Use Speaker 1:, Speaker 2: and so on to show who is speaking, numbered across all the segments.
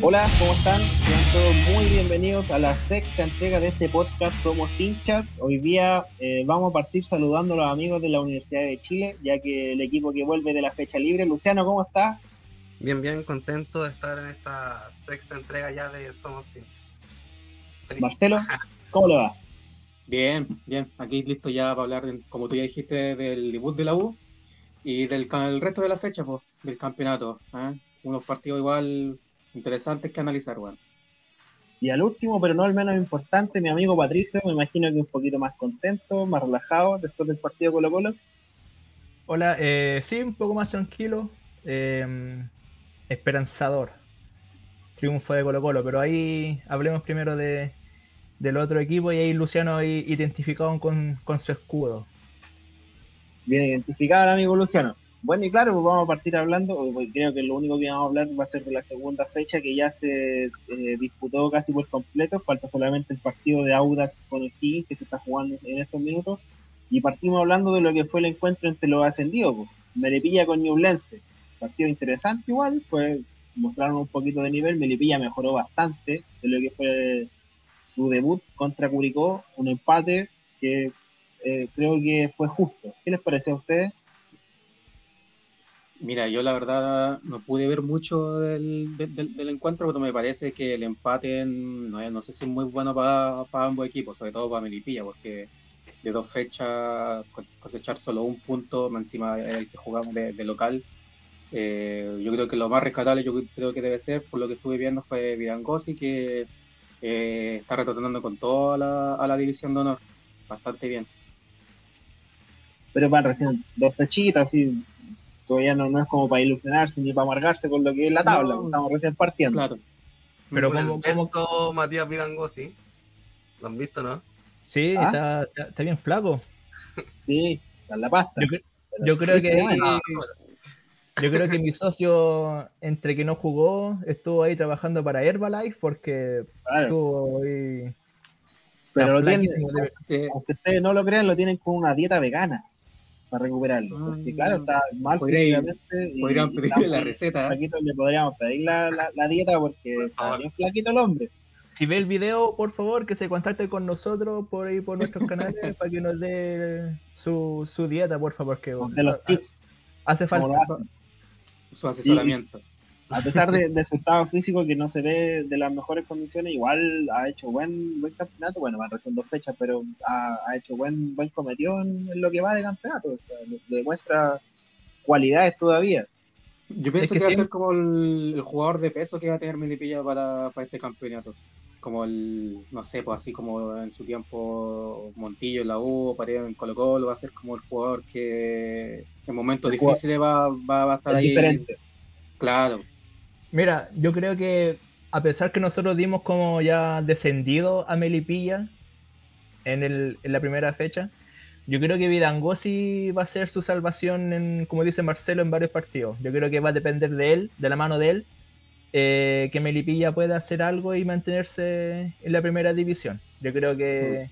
Speaker 1: Hola, ¿cómo están? Sean todos muy bienvenidos a la sexta entrega de este podcast Somos hinchas. Hoy día eh, vamos a partir saludando a los amigos de la Universidad de Chile, ya que el equipo que vuelve de la fecha libre. Luciano, ¿cómo estás?
Speaker 2: Bien, bien, contento de estar en esta sexta entrega ya de Somos hinchas.
Speaker 1: Marcelo, ¿cómo le va?
Speaker 3: Bien, bien, aquí listo ya para hablar, como tú ya dijiste, del debut de la U y del el resto de la fecha, pues, del campeonato. ¿eh? Unos partidos igual interesantes que analizar, bueno.
Speaker 1: Y al último, pero no al menos importante, mi amigo Patricio, me imagino que un poquito más contento, más relajado después del partido Colo Colo.
Speaker 4: Hola, eh, sí, un poco más tranquilo, eh, esperanzador. Triunfo de Colo Colo, pero ahí hablemos primero de, del otro equipo y ahí Luciano ahí identificado con, con su escudo.
Speaker 1: Bien identificado, amigo Luciano. Bueno, y claro, pues vamos a partir hablando, creo que lo único que vamos a hablar va a ser de la segunda fecha que ya se eh, disputó casi por completo, falta solamente el partido de Audax con el Higgins que se está jugando en estos minutos, y partimos hablando de lo que fue el encuentro entre los ascendidos, pues. Melipilla con Ñublense, partido interesante igual, pues mostraron un poquito de nivel, Melipilla mejoró bastante de lo que fue su debut contra Curicó, un empate que eh, creo que fue justo. ¿Qué les pareció a ustedes?
Speaker 3: Mira, yo la verdad no pude ver mucho del, del, encuentro, pero me parece que el empate no, sé si es muy bueno para, ambos equipos, sobre todo para Melipilla, porque de dos fechas cosechar solo un punto encima del que jugamos de, local. Eh, yo creo que lo más rescatable, yo creo que debe ser, por lo que estuve viendo, fue Vidangosi, que eh, está retornando con toda la, a la división de honor. Bastante bien.
Speaker 1: Pero van recién dos fechitas, así todavía no, no es como para ilusionarse ni para amargarse con lo que es la tabla, estamos recién partiendo. Claro.
Speaker 2: Pero como, como... Matías Vidangosi, ¿lo han visto, no?
Speaker 4: Sí, ¿Ah? está, está, bien flaco.
Speaker 1: Sí, está en la pasta.
Speaker 4: Yo, creo que yo creo que mi socio, entre que no jugó, estuvo ahí trabajando para Herbalife porque estuvo ahí.
Speaker 1: Pero lo tienen, aunque ustedes no lo crean, lo tienen con una dieta vegana para recuperarlo. Porque claro, está mal físicamente.
Speaker 3: Podrían pedirle la receta.
Speaker 1: le podríamos pedir la, la, dieta porque está bien flaquito el hombre.
Speaker 4: Si ve el video, por favor, que se contacte con nosotros por ahí por nuestros canales para que nos dé su, su dieta, por favor. Que,
Speaker 1: de los tips.
Speaker 4: Hace falta
Speaker 3: su asesoramiento
Speaker 1: a pesar de, su estado físico que no se ve de las mejores condiciones, igual ha hecho buen, buen campeonato. Bueno, van recién dos fechas, pero ha, hecho buen, buen cometido en, lo que va de campeonato. demuestra cualidades todavía.
Speaker 3: Yo pienso que, va a ser como el, jugador de peso que va a tener Melipilla para, para este campeonato. Como el, no sé, pues así como en su tiempo Montillo en la U, Paredes en Colo Colo, va a ser como el jugador que en momentos difíciles va, va, a estar ahí.
Speaker 1: Diferente.
Speaker 3: Claro,
Speaker 4: Mira, yo creo que a pesar que nosotros dimos como ya descendido a Melipilla en, el, en la primera fecha, yo creo que Vidangosi va a ser su salvación, en, como dice Marcelo, en varios partidos. Yo creo que va a depender de él, de la mano de él, eh, que Melipilla pueda hacer algo y mantenerse en la primera división. Yo creo que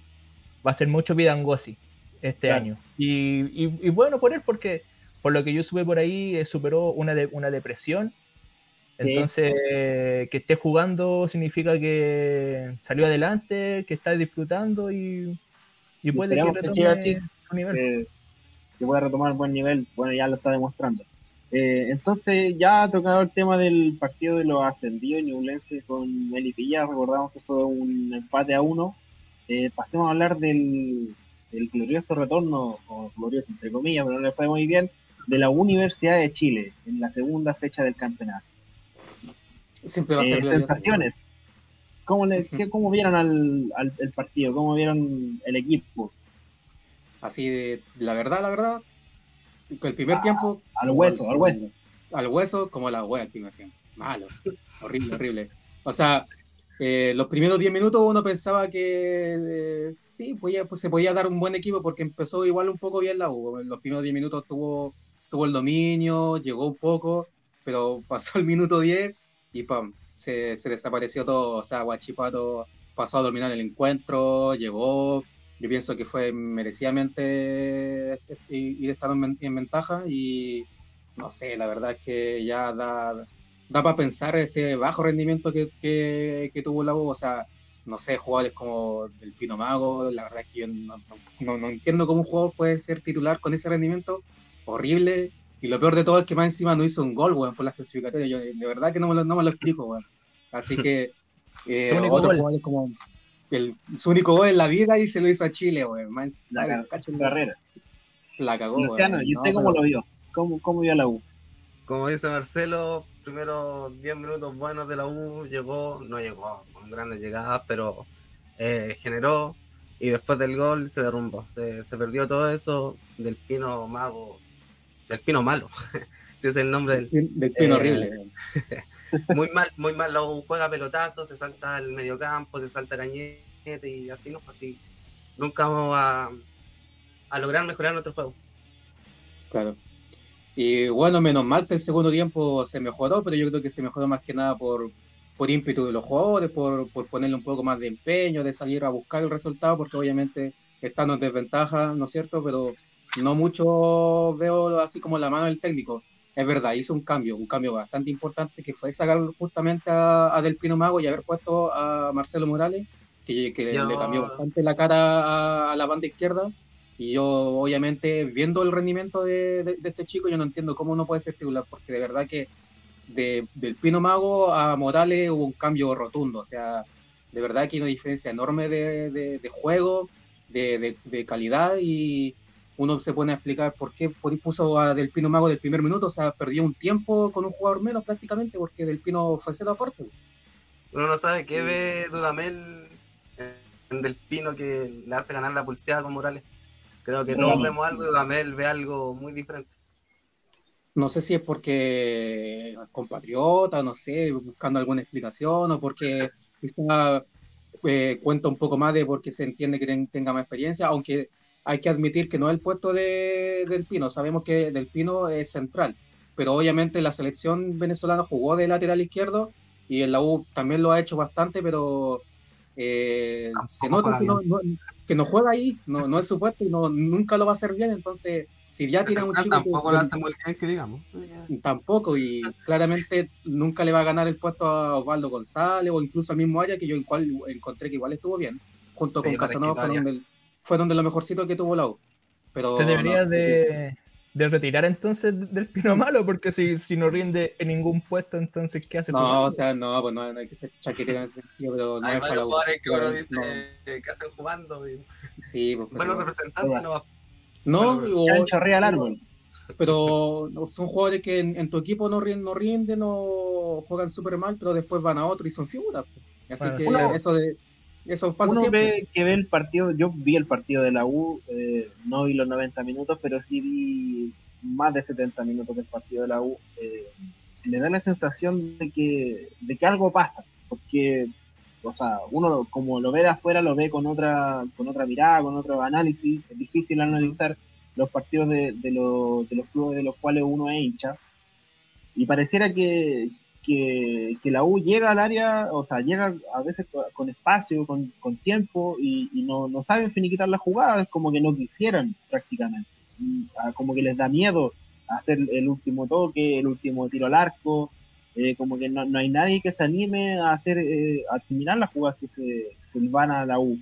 Speaker 4: va a ser mucho Vidangosi este año. Y, bueno por él, porque por lo que yo supe por ahí, eh, superó una, de, una depresión entonces, que esté jugando significa que salió adelante, que está disfrutando y, puede que,
Speaker 1: retome así, su nivel. que pueda retomar buen nivel. Bueno, ya lo está demostrando. Eh, entonces, ya ha tocado el tema del partido de los ascendidos Ñublense con Melipilla. Recordamos que fue un empate a uno. Eh, pasemos a hablar del, del glorioso retorno, o glorioso entre comillas, pero no le fue muy bien, de la Universidad de Chile en la segunda fecha del campeonato.
Speaker 3: Siempre va a ser
Speaker 1: eh, sensaciones. ¿Cómo, ¿Cómo, vieron al, al el partido? ¿Cómo vieron el equipo?
Speaker 3: Así de, la verdad, la verdad, el primer ah, tiempo...
Speaker 1: Al hueso, al hueso.
Speaker 3: Al hueso como la wea el primer tiempo. Malo, horrible, horrible. O sea, eh, los primeros 10 minutos uno pensaba que eh, sí, podía, pues, se podía dar un buen equipo porque empezó igual un poco bien la U. En los primeros 10 minutos tuvo, tuvo el dominio, llegó un poco, pero pasó el minuto 10 y pum, se, desapareció todo. O sea, Guachipato pasó a dominar el encuentro, llegó, yo pienso que fue merecidamente y estar en, ventaja y no sé, la verdad es que ya da, da para pensar este bajo rendimiento que, que, tuvo la U, o sea, no sé, jugadores como el Pino Mago, la verdad es que yo no, no, entiendo cómo un jugador puede ser titular con ese rendimiento horrible, y lo peor de todo es que más encima no hizo un gol, weón, por las clasificatorias, yo de verdad que no me lo, no me lo explico, weón. Así que eh, otros jugadores como el, su único gol en la vida y se lo hizo a Chile, weón.
Speaker 1: La, la carrera.
Speaker 3: La cagó,
Speaker 1: Luciano, ¿y usted cómo lo vio? ¿Cómo, ¿Cómo vio la U?
Speaker 2: Como dice Marcelo, primero 10 minutos buenos de la U, llegó, no llegó con grandes llegadas, pero eh, generó y después del gol se derrumbó. Se, se, perdió todo eso del pino mago, del pino malo, si es el nombre
Speaker 3: del, del pino eh, horrible.
Speaker 2: muy mal, muy mal, U juega pelotazo, se salta al mediocampo, se salta cañete y así no, así nunca vamos a, a lograr mejorar nuestro juego.
Speaker 3: Claro. Y bueno, menos mal que el segundo tiempo se mejoró, pero yo creo que se mejoró más que nada por, por ímpetu de los jugadores, por, por ponerle un poco más de empeño, de salir a buscar el resultado, porque obviamente están en desventaja, ¿no es cierto? Pero no mucho veo así como la mano del técnico. Es verdad, hizo un cambio, un cambio bastante importante, que fue sacar justamente a, Del Pino Mago y haber puesto a Marcelo Morales, que, que le cambió bastante la cara a la banda izquierda y yo, obviamente, viendo el rendimiento de, este chico, yo no entiendo cómo no puede ser titular, porque de verdad que de, del Pino Mago a Morales hubo un cambio rotundo. O sea, de verdad que hay una diferencia enorme de, juego, de, calidad, y uno se pone a explicar por qué por puso a Del Pino Mago del primer minuto. O sea, perdió un tiempo con un jugador menos prácticamente, porque Del Pino fue cero aporte.
Speaker 2: Uno no sabe qué ve Dudamel en Del Pino que le hace ganar la pulseada con Morales. Creo que todos vemos algo y Damel ve algo muy diferente.
Speaker 3: No sé si es porque es compatriota, no sé, buscando alguna explicación o porque quizá eh, cuenta un poco más de porque se entiende que tenga más experiencia, aunque hay que admitir que no es el puesto de, del Pino, sabemos que Del Pino es central, pero obviamente la selección venezolana jugó de lateral izquierdo y en la U también lo ha hecho bastante, pero eh, se nota que no, juega ahí, no, no es su puesto y no, nunca lo va a hacer bien, entonces si ya tiene un chico
Speaker 2: tampoco lo hace muy bien que digamos.
Speaker 3: Tampoco y claramente nunca le va a ganar el puesto a Osvaldo González o incluso al mismo Aya que yo en cual encontré que igual estuvo bien junto con Casanova fue donde, lo mejorcito que tuvo la U pero
Speaker 4: se debería de de retirar entonces del Pino Malo, porque si, si no rinde en ningún puesto, entonces ¿qué hace?
Speaker 3: No, o sea, no, pues no, hay que ser chaquetero en ese sentido, pero no
Speaker 2: hay varios jugadores que uno dice que hacen jugando. Y...
Speaker 3: Sí, pues,
Speaker 2: Bueno, representantes no.
Speaker 3: No,
Speaker 1: o... al árbol.
Speaker 3: Pero son jugadores que en, tu equipo no rinden, no rinden o juegan súper mal, pero después van a otro y son figuras. Pues. Así que eso de eso pasa
Speaker 1: Uno ve que ve el partido, yo vi el partido de la U, eh, no vi los 90 minutos, pero sí vi más de 70 minutos del partido de la U. Eh, me da la sensación de que, de que algo pasa, porque, o sea, uno como lo ve de afuera, lo ve con otra, con otra mirada, con otro análisis. Es difícil analizar los partidos de, de, de los clubes de los cuales uno es hincha. Y pareciera que, que, la U llega al área, o sea, llega a veces con espacio, con, tiempo y, no, no, saben finiquitar la jugada, es como que no quisieran prácticamente. Ah, como que les da miedo hacer el último toque, el último tiro al arco, eh, como que no, hay nadie que se anime a hacer, eh, a terminar las jugadas que se, se van a la U.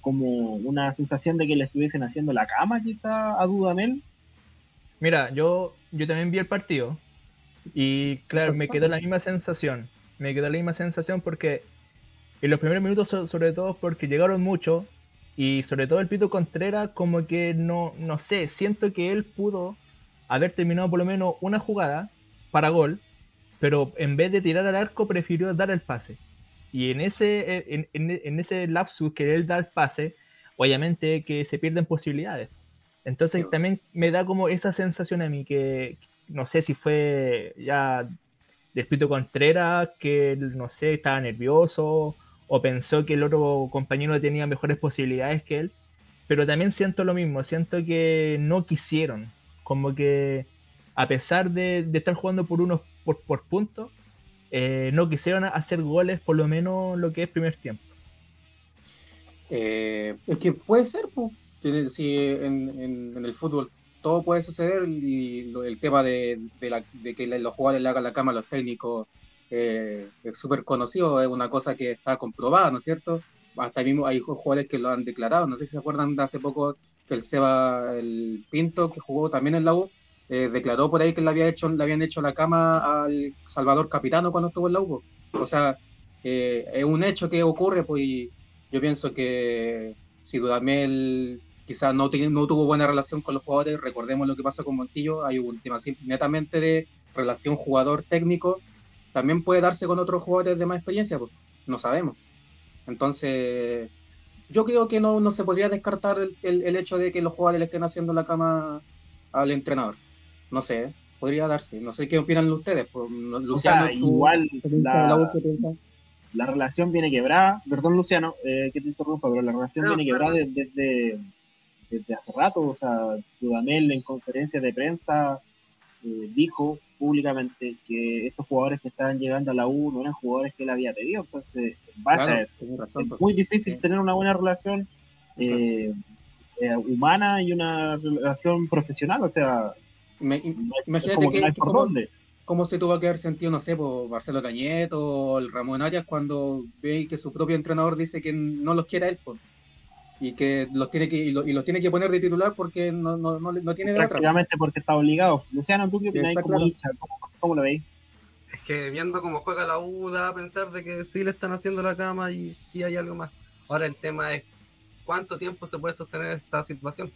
Speaker 1: Como una sensación de que le estuviesen haciendo la cama quizá a Dudamel.
Speaker 4: Mira, yo, yo también vi el partido y claro, me quedó la misma sensación. Me quedó la misma sensación porque en los primeros minutos, sobre todo porque llegaron mucho, y sobre todo el Pito Contreras, como que no, no sé, siento que él pudo haber terminado por lo menos una jugada para gol, pero en vez de tirar al arco, prefirió dar el pase. Y en ese, en, en ese lapsus que él da el pase, obviamente que se pierden posibilidades. Entonces también me da como esa sensación a mí que, no sé si fue ya Despito Contreras, que no sé, estaba nervioso o pensó que el otro compañero tenía mejores posibilidades que él. Pero también siento lo mismo, siento que no quisieron, como que a pesar de, estar jugando por unos por, por puntos, eh, no quisieron hacer goles por lo menos lo que es primer tiempo.
Speaker 3: Eh, es que puede ser, pues, si en, en el fútbol todo puede suceder y el tema de, de, que los jugadores le hagan la cama a los técnicos eh, es súper conocido, es una cosa que está comprobada, ¿no es cierto? Hasta mismo hay jugadores que lo han declarado, no sé si se acuerdan de hace poco que el Seba, el Pinto, que jugó también en la U, eh, declaró por ahí que le, había hecho, habían hecho la cama al Salvador Capitano cuando estuvo en la U. O sea, eh, es un hecho que ocurre, pues yo pienso que si Dudamel quizás no, no tuvo buena relación con los jugadores, recordemos lo que pasó con Montillo, hay un tema netamente de relación jugador-técnico, también puede darse con otros jugadores de más experiencia, pues no sabemos. Entonces, yo creo que no, no se podría descartar el, el, hecho de que los jugadores le estén haciendo la cama al entrenador. No sé, podría darse. No sé qué opinan ustedes. Pues,
Speaker 1: Luciano, igual la, relación viene quebrada. Perdón, Luciano, eh, que te interrumpa, pero la relación viene quebrada desde, desde, hace rato. O sea, Dudamel en conferencia de prensa eh, dijo públicamente que estos jugadores que estaban llegando a la U no eran jugadores que él había pedido. Entonces, en base a eso, es pues. muy difícil tener una buena relación eh, humana y una relación profesional. O sea,
Speaker 3: imagínate que, cómo, se tuvo que haber sentido, no sé, por Marcelo Cañeto o el Ramón Arias cuando ve que su propio entrenador dice que no los quiere él, pues, y que los tiene que y, los tiene que poner de titular porque no, no, no, tiene de
Speaker 1: Prácticamente porque está obligado. Luciano, ¿tú qué opinas como hincha? ¿Cómo, lo veis?
Speaker 2: Es que viendo cómo juega la U da a pensar de que sí le están haciendo la cama y sí hay algo más. Ahora el tema es cuánto tiempo se puede sostener esta situación.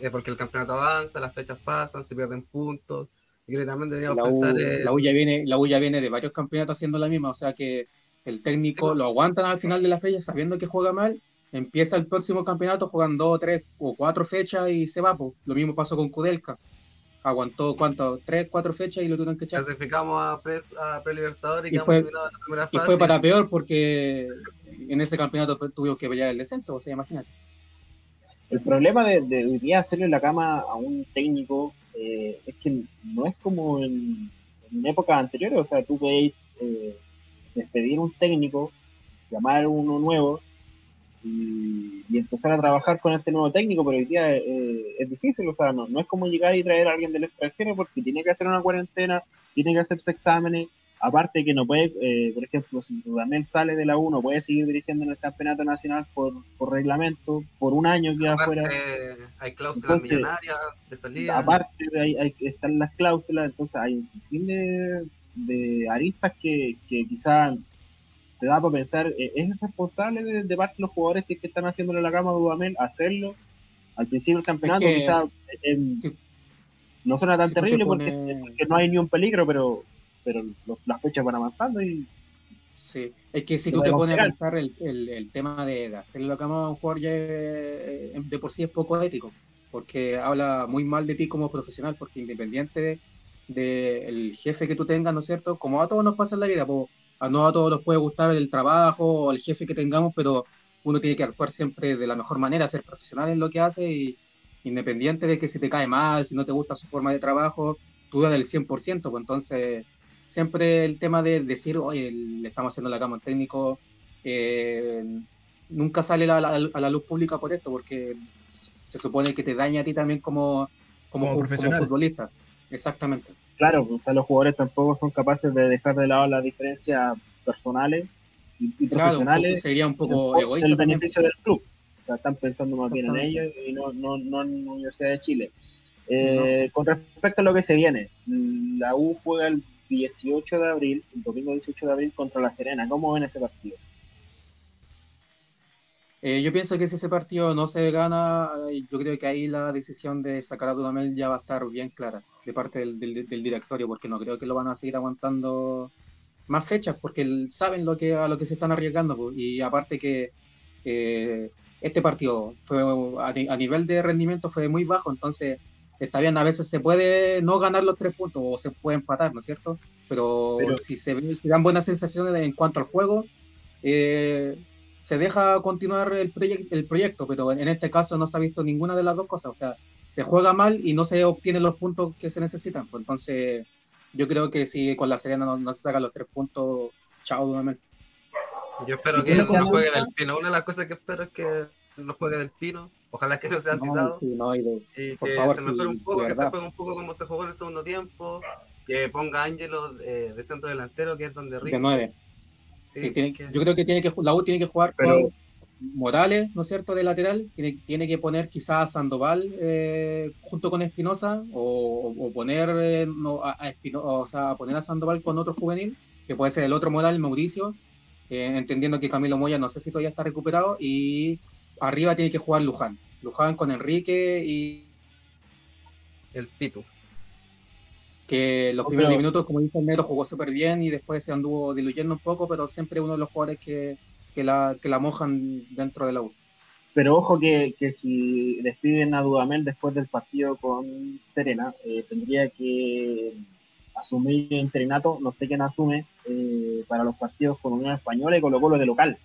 Speaker 2: Eh, porque el campeonato avanza, las fechas pasan, se pierden puntos. Y que también deberíamos
Speaker 3: la
Speaker 2: pensar.
Speaker 3: La U ya viene, la U ya viene de varios campeonatos haciendo la misma, o sea que el técnico lo aguantan al final de la fecha sabiendo que juega mal. Empieza el próximo campeonato jugando dos, tres o cuatro fechas y se va. Pues. Lo mismo pasó con Kudelka. Aguantó cuánto, tres, cuatro fechas y lo tuvieron que echar.
Speaker 2: Clasificamos a, pre, a
Speaker 3: y, y, fue, en la primera fase. Y fue para peor porque en ese campeonato tuvimos que pelear el descenso, o sea, imagínate.
Speaker 1: El problema de, de hoy día hacerle la cama a un técnico eh, es que no es como en, épocas anteriores, o sea, tú podéis eh, despedir un técnico, llamar a uno nuevo y, empezar a trabajar con este nuevo técnico, pero hoy día eh, es difícil, o sea, no, no es como llegar y traer a alguien del extranjero porque tiene que hacer una cuarentena, tiene que hacerse exámenes, aparte que no puede, eh, por ejemplo, si Dudamel sale de la 1, puede seguir dirigiendo en el campeonato nacional por, por reglamento, por un año que afuera.
Speaker 2: Hay cláusulas millonarias de salida.
Speaker 1: Aparte de ahí hay, están las cláusulas, entonces hay un sinfín de, aristas que, que quizás te da para pensar, eh, ¿es responsable de, parte de los jugadores si es que están haciéndole la cama a Dudamel hacerlo? Al principio del campeonato quizás eh, no suena tan terrible porque, porque no hay ni un peligro, pero pero las fechas van avanzando y...
Speaker 3: Sí, es que si tú te pones a pensar el, el, tema de, hacerle la cama a un jugador ya eh, de por sí es poco ético, porque habla muy mal de ti como profesional, porque independiente del jefe que tú tengas, ¿no es cierto? Como a todos nos pasa en la vida, pues, a no a todos nos puede gustar el trabajo o el jefe que tengamos, pero uno tiene que actuar siempre de la mejor manera, ser profesional en lo que hace y independiente de que si te cae mal, si no te gusta su forma de trabajo, tú das del 100%, pues entonces siempre el tema de decir, oye, le estamos haciendo la cama al técnico, eh, nunca sale a la, luz pública por esto, porque se supone que te daña a ti también como, como, futbolista. Exactamente.
Speaker 1: Claro, o sea, los jugadores tampoco son capaces de dejar de lado las diferencias personales y, profesionales.
Speaker 3: sería un poco
Speaker 1: egoísta. El beneficio del club. O sea, están pensando más bien en ellos y no, no, no en la Universidad de Chile. Eh, con respecto a lo que se viene, la U juega el 18 de abril, el domingo 18 de abril contra La Serena. ¿Cómo ven ese partido?
Speaker 3: Eh, yo pienso que si ese partido no se gana, eh, yo creo que ahí la decisión de sacar a Dudamel ya va a estar bien clara de parte del, directorio, porque no creo que lo van a seguir aguantando más fechas, porque saben lo que, a lo que se están arriesgando. Pues, y aparte que eh, este partido fue a, nivel de rendimiento fue muy bajo, entonces está bien, a veces se puede no ganar los tres puntos o se puede empatar, ¿no es cierto? Pero, si se dan buenas sensaciones en cuanto al juego, eh, se deja continuar el, el proyecto, pero en este caso no se ha visto ninguna de las dos cosas, o sea, se juega mal y no se obtienen los puntos que se necesitan, pues entonces yo creo que si con la Serena no, se sacan los tres puntos, chao nuevamente.
Speaker 2: Yo espero que no juegue del Pino. Una de las cosas que espero es que no juegue del Pino Ojalá que no sea citado. y, que se mejore un poco, que se juegue un poco como se jugó en el segundo tiempo. que ponga a Ángelo eh, de centro delantero, que es donde
Speaker 3: De nueve.
Speaker 2: Sí,
Speaker 3: Sí, tiene-
Speaker 2: que-
Speaker 3: Yo creo que tiene que la U tiene que jugar
Speaker 4: Pero-
Speaker 3: con Morales, ¿no es cierto?, de lateral. Tiene, tiene que poner quizás a Sandoval eh, junto con Espinosa o, o poner eh, no, a, a Espino- o sea, poner a Sandoval con otro juvenil, que puede ser el otro Morales, Mauricio, eh, entendiendo que Camilo Moya no sé si todavía está recuperado y arriba tiene que jugar Luján. Luján con Enrique y
Speaker 2: el Pitu.
Speaker 3: que los
Speaker 1: No,
Speaker 3: primeros
Speaker 1: pero-
Speaker 3: 10 minutos, como dice el Negro, jugó súper bien y después se anduvo diluyendo un poco, pero siempre uno de los jugadores que, que, la, que la mojan dentro de la U.
Speaker 1: Pero ojo que, que si despiden a Dudamel después del partido con Serena, eh, tendría que asumir el interinato, no sé quién asume, eh, para los partidos con Unión Española y Colo Colo de local.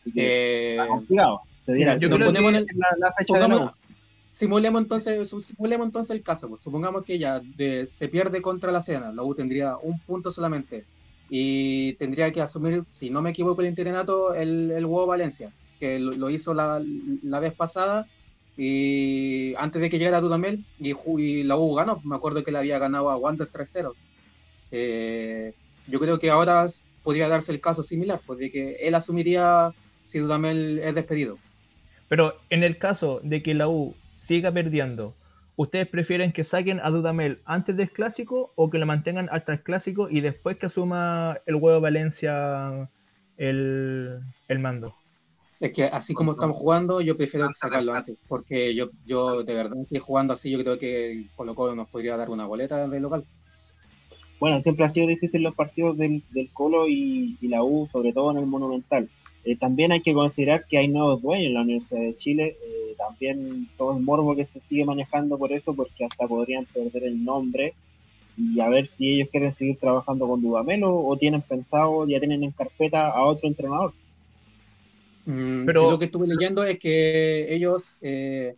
Speaker 1: Así que
Speaker 3: Eh,
Speaker 1: está complicado. Se
Speaker 3: mira, si ponemos el-
Speaker 1: la, la fecha de
Speaker 3: pongamos-
Speaker 1: nuevo.
Speaker 3: simulemos entonces, simulemos entonces el caso. pues. Supongamos que ya de- se pierde contra la Serena, la U tendría un punto solamente y tendría que asumir, si no me equivoco, el interinato, el, el Huevo Valencia, que lo, lo hizo la, la vez pasada y antes de que llegara Dudamel y, y la U ganó. Me acuerdo que le había ganado a Wander 3-0. Eh, yo creo que ahora podría darse el caso similar, pues de que él asumiría si Dudamel es despedido.
Speaker 4: Pero en el caso de que la U siga perdiendo, ¿ustedes prefieren que saquen a Dudamel antes del clásico o que lo mantengan hasta el clásico y después que asuma el huevo Valencia el, el mando?
Speaker 3: Es que así como estamos jugando, yo prefiero sacarlo antes, porque yo, yo de verdad que jugando así, yo creo que Colo Colo nos podría dar una boleta de local.
Speaker 1: Bueno, siempre ha sido difícil los partidos del, del Colo y, y la U, sobre todo en el Monumental. Eh, también hay que considerar que hay nuevos dueños en la Universidad de Chile. También todo el morbo que se sigue manejando por eso, porque hasta podrían perder el nombre. Y a ver si ellos quieren seguir trabajando con Dudamel o, o tienen pensado, ya tienen en carpeta a otro entrenador.
Speaker 3: Mm,
Speaker 4: Pero-
Speaker 3: yo lo que estuve leyendo es que ellos, eh,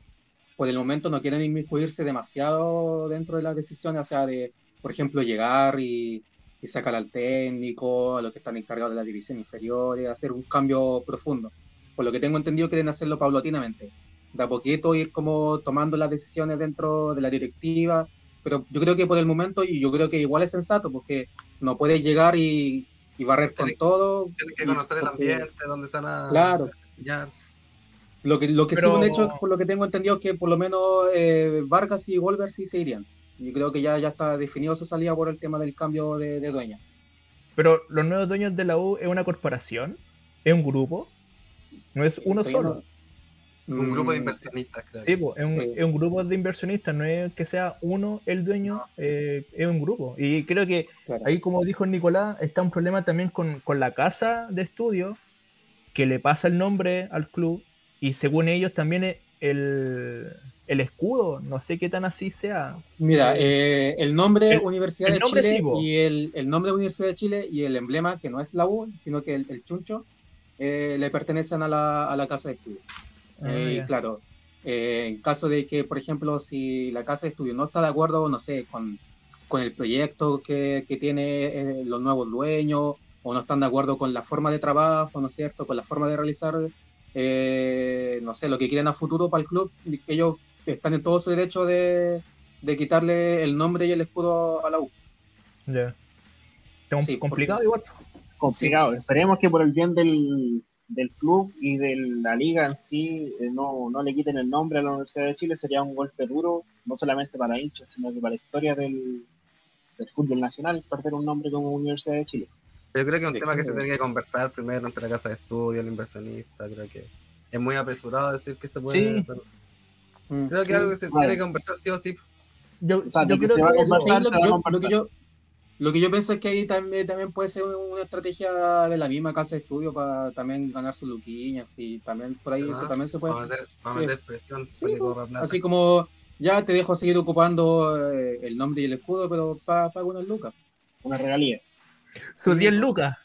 Speaker 3: por el momento, no quieren inmiscuirse demasiado dentro de las decisiones, o sea, de, por ejemplo, llegar y, y sacar al técnico, a los que están encargados de la división inferior, y hacer un cambio profundo. Por lo que tengo entendido, quieren hacerlo paulatinamente, de a poquito ir como tomando las decisiones dentro de la directiva, pero yo creo que por el momento, y yo creo que igual es sensato, porque no puedes llegar y, y barrer con
Speaker 2: Tiene-
Speaker 3: todo.
Speaker 2: Tienen que
Speaker 3: y-
Speaker 2: conocer el
Speaker 3: porque-
Speaker 2: ambiente, donde van a.
Speaker 3: Claro.
Speaker 2: Ya.
Speaker 3: Lo que, lo que
Speaker 4: Pero-
Speaker 3: sí un hecho, por lo que tengo entendido, es que por lo menos eh, Vargas y Wolver sí se irían. Y creo que ya, ya está definido su salida por el tema del cambio de, de dueña.
Speaker 4: Pero los nuevos dueños de la U es una corporación, es un grupo, no es uno solo.
Speaker 3: no-
Speaker 2: Un grupo de
Speaker 3: Mm,
Speaker 2: inversionistas, creo.
Speaker 4: Sí, es, un,
Speaker 3: Sí.
Speaker 4: es un grupo de inversionistas, no es que sea uno el dueño, eh, es un grupo. Y creo que
Speaker 3: claro.
Speaker 4: ahí, como dijo Nicolás, está un problema también con, con la casa de estudio, que le pasa el nombre al club, y según ellos también es el, el escudo, no sé qué tan así sea.
Speaker 3: Mira, eh, el nombre
Speaker 4: el-
Speaker 3: Universidad
Speaker 4: el
Speaker 3: de
Speaker 4: nombre
Speaker 3: Chile
Speaker 4: sí,
Speaker 3: y el, el nombre Universidad de Chile y el emblema, que no es la U, sino que el, el chuncho, eh, le pertenecen a la, a la casa de estudio.
Speaker 4: Ah,
Speaker 3: Eh, y claro, eh, en caso de que, por ejemplo, si la casa de estudio no está de acuerdo, no sé, con, con el proyecto que, que tiene eh, los nuevos dueños, o no están de acuerdo con la forma de trabajo, ¿no es cierto?, con la forma de realizar, eh, no sé, lo que quieren a futuro para el club, ellos están en todo su derecho de, de quitarle el nombre y el escudo a la U.
Speaker 4: Ya.
Speaker 3: Sí,
Speaker 4: complicado
Speaker 3: porque-
Speaker 4: igual.
Speaker 1: complicado. Esperemos que por el bien del, del club y de la liga en sí eh, no, no le quiten el nombre a la Universidad de Chile. Sería un golpe duro, no solamente para hinchas, sino que para la historia del, del fútbol nacional, perder un nombre como Universidad de Chile.
Speaker 2: Yo creo que es un
Speaker 3: Sí,
Speaker 2: tema que se
Speaker 3: claro.
Speaker 2: tiene que conversar primero entre la casa de estudio, el inversionista. Creo que es muy apresurado decir que se puede.
Speaker 4: Sí.
Speaker 2: pero
Speaker 3: Mm.
Speaker 2: creo que es algo que se
Speaker 1: Claro.
Speaker 2: tiene que conversar sí o sí.
Speaker 4: Yo,
Speaker 1: O sea,
Speaker 4: yo
Speaker 1: que
Speaker 4: creo
Speaker 1: se va a
Speaker 4: que
Speaker 1: conversar,
Speaker 3: lo,
Speaker 1: se
Speaker 3: que
Speaker 1: va a
Speaker 3: lo
Speaker 1: conversar.
Speaker 3: que yo- lo que yo pienso es que ahí también, también puede ser una estrategia de la misma casa de estudio para también ganar su luquiña. Sí, también por ahí eso
Speaker 2: va.
Speaker 3: también se puede.
Speaker 2: Para meter, presión,
Speaker 3: Sí,
Speaker 2: para que
Speaker 3: pues. Así como ya te dejo seguir ocupando eh, el nombre y el escudo, pero pa- paga unas lucas.
Speaker 1: Una regalía.
Speaker 4: sus 10 lucas,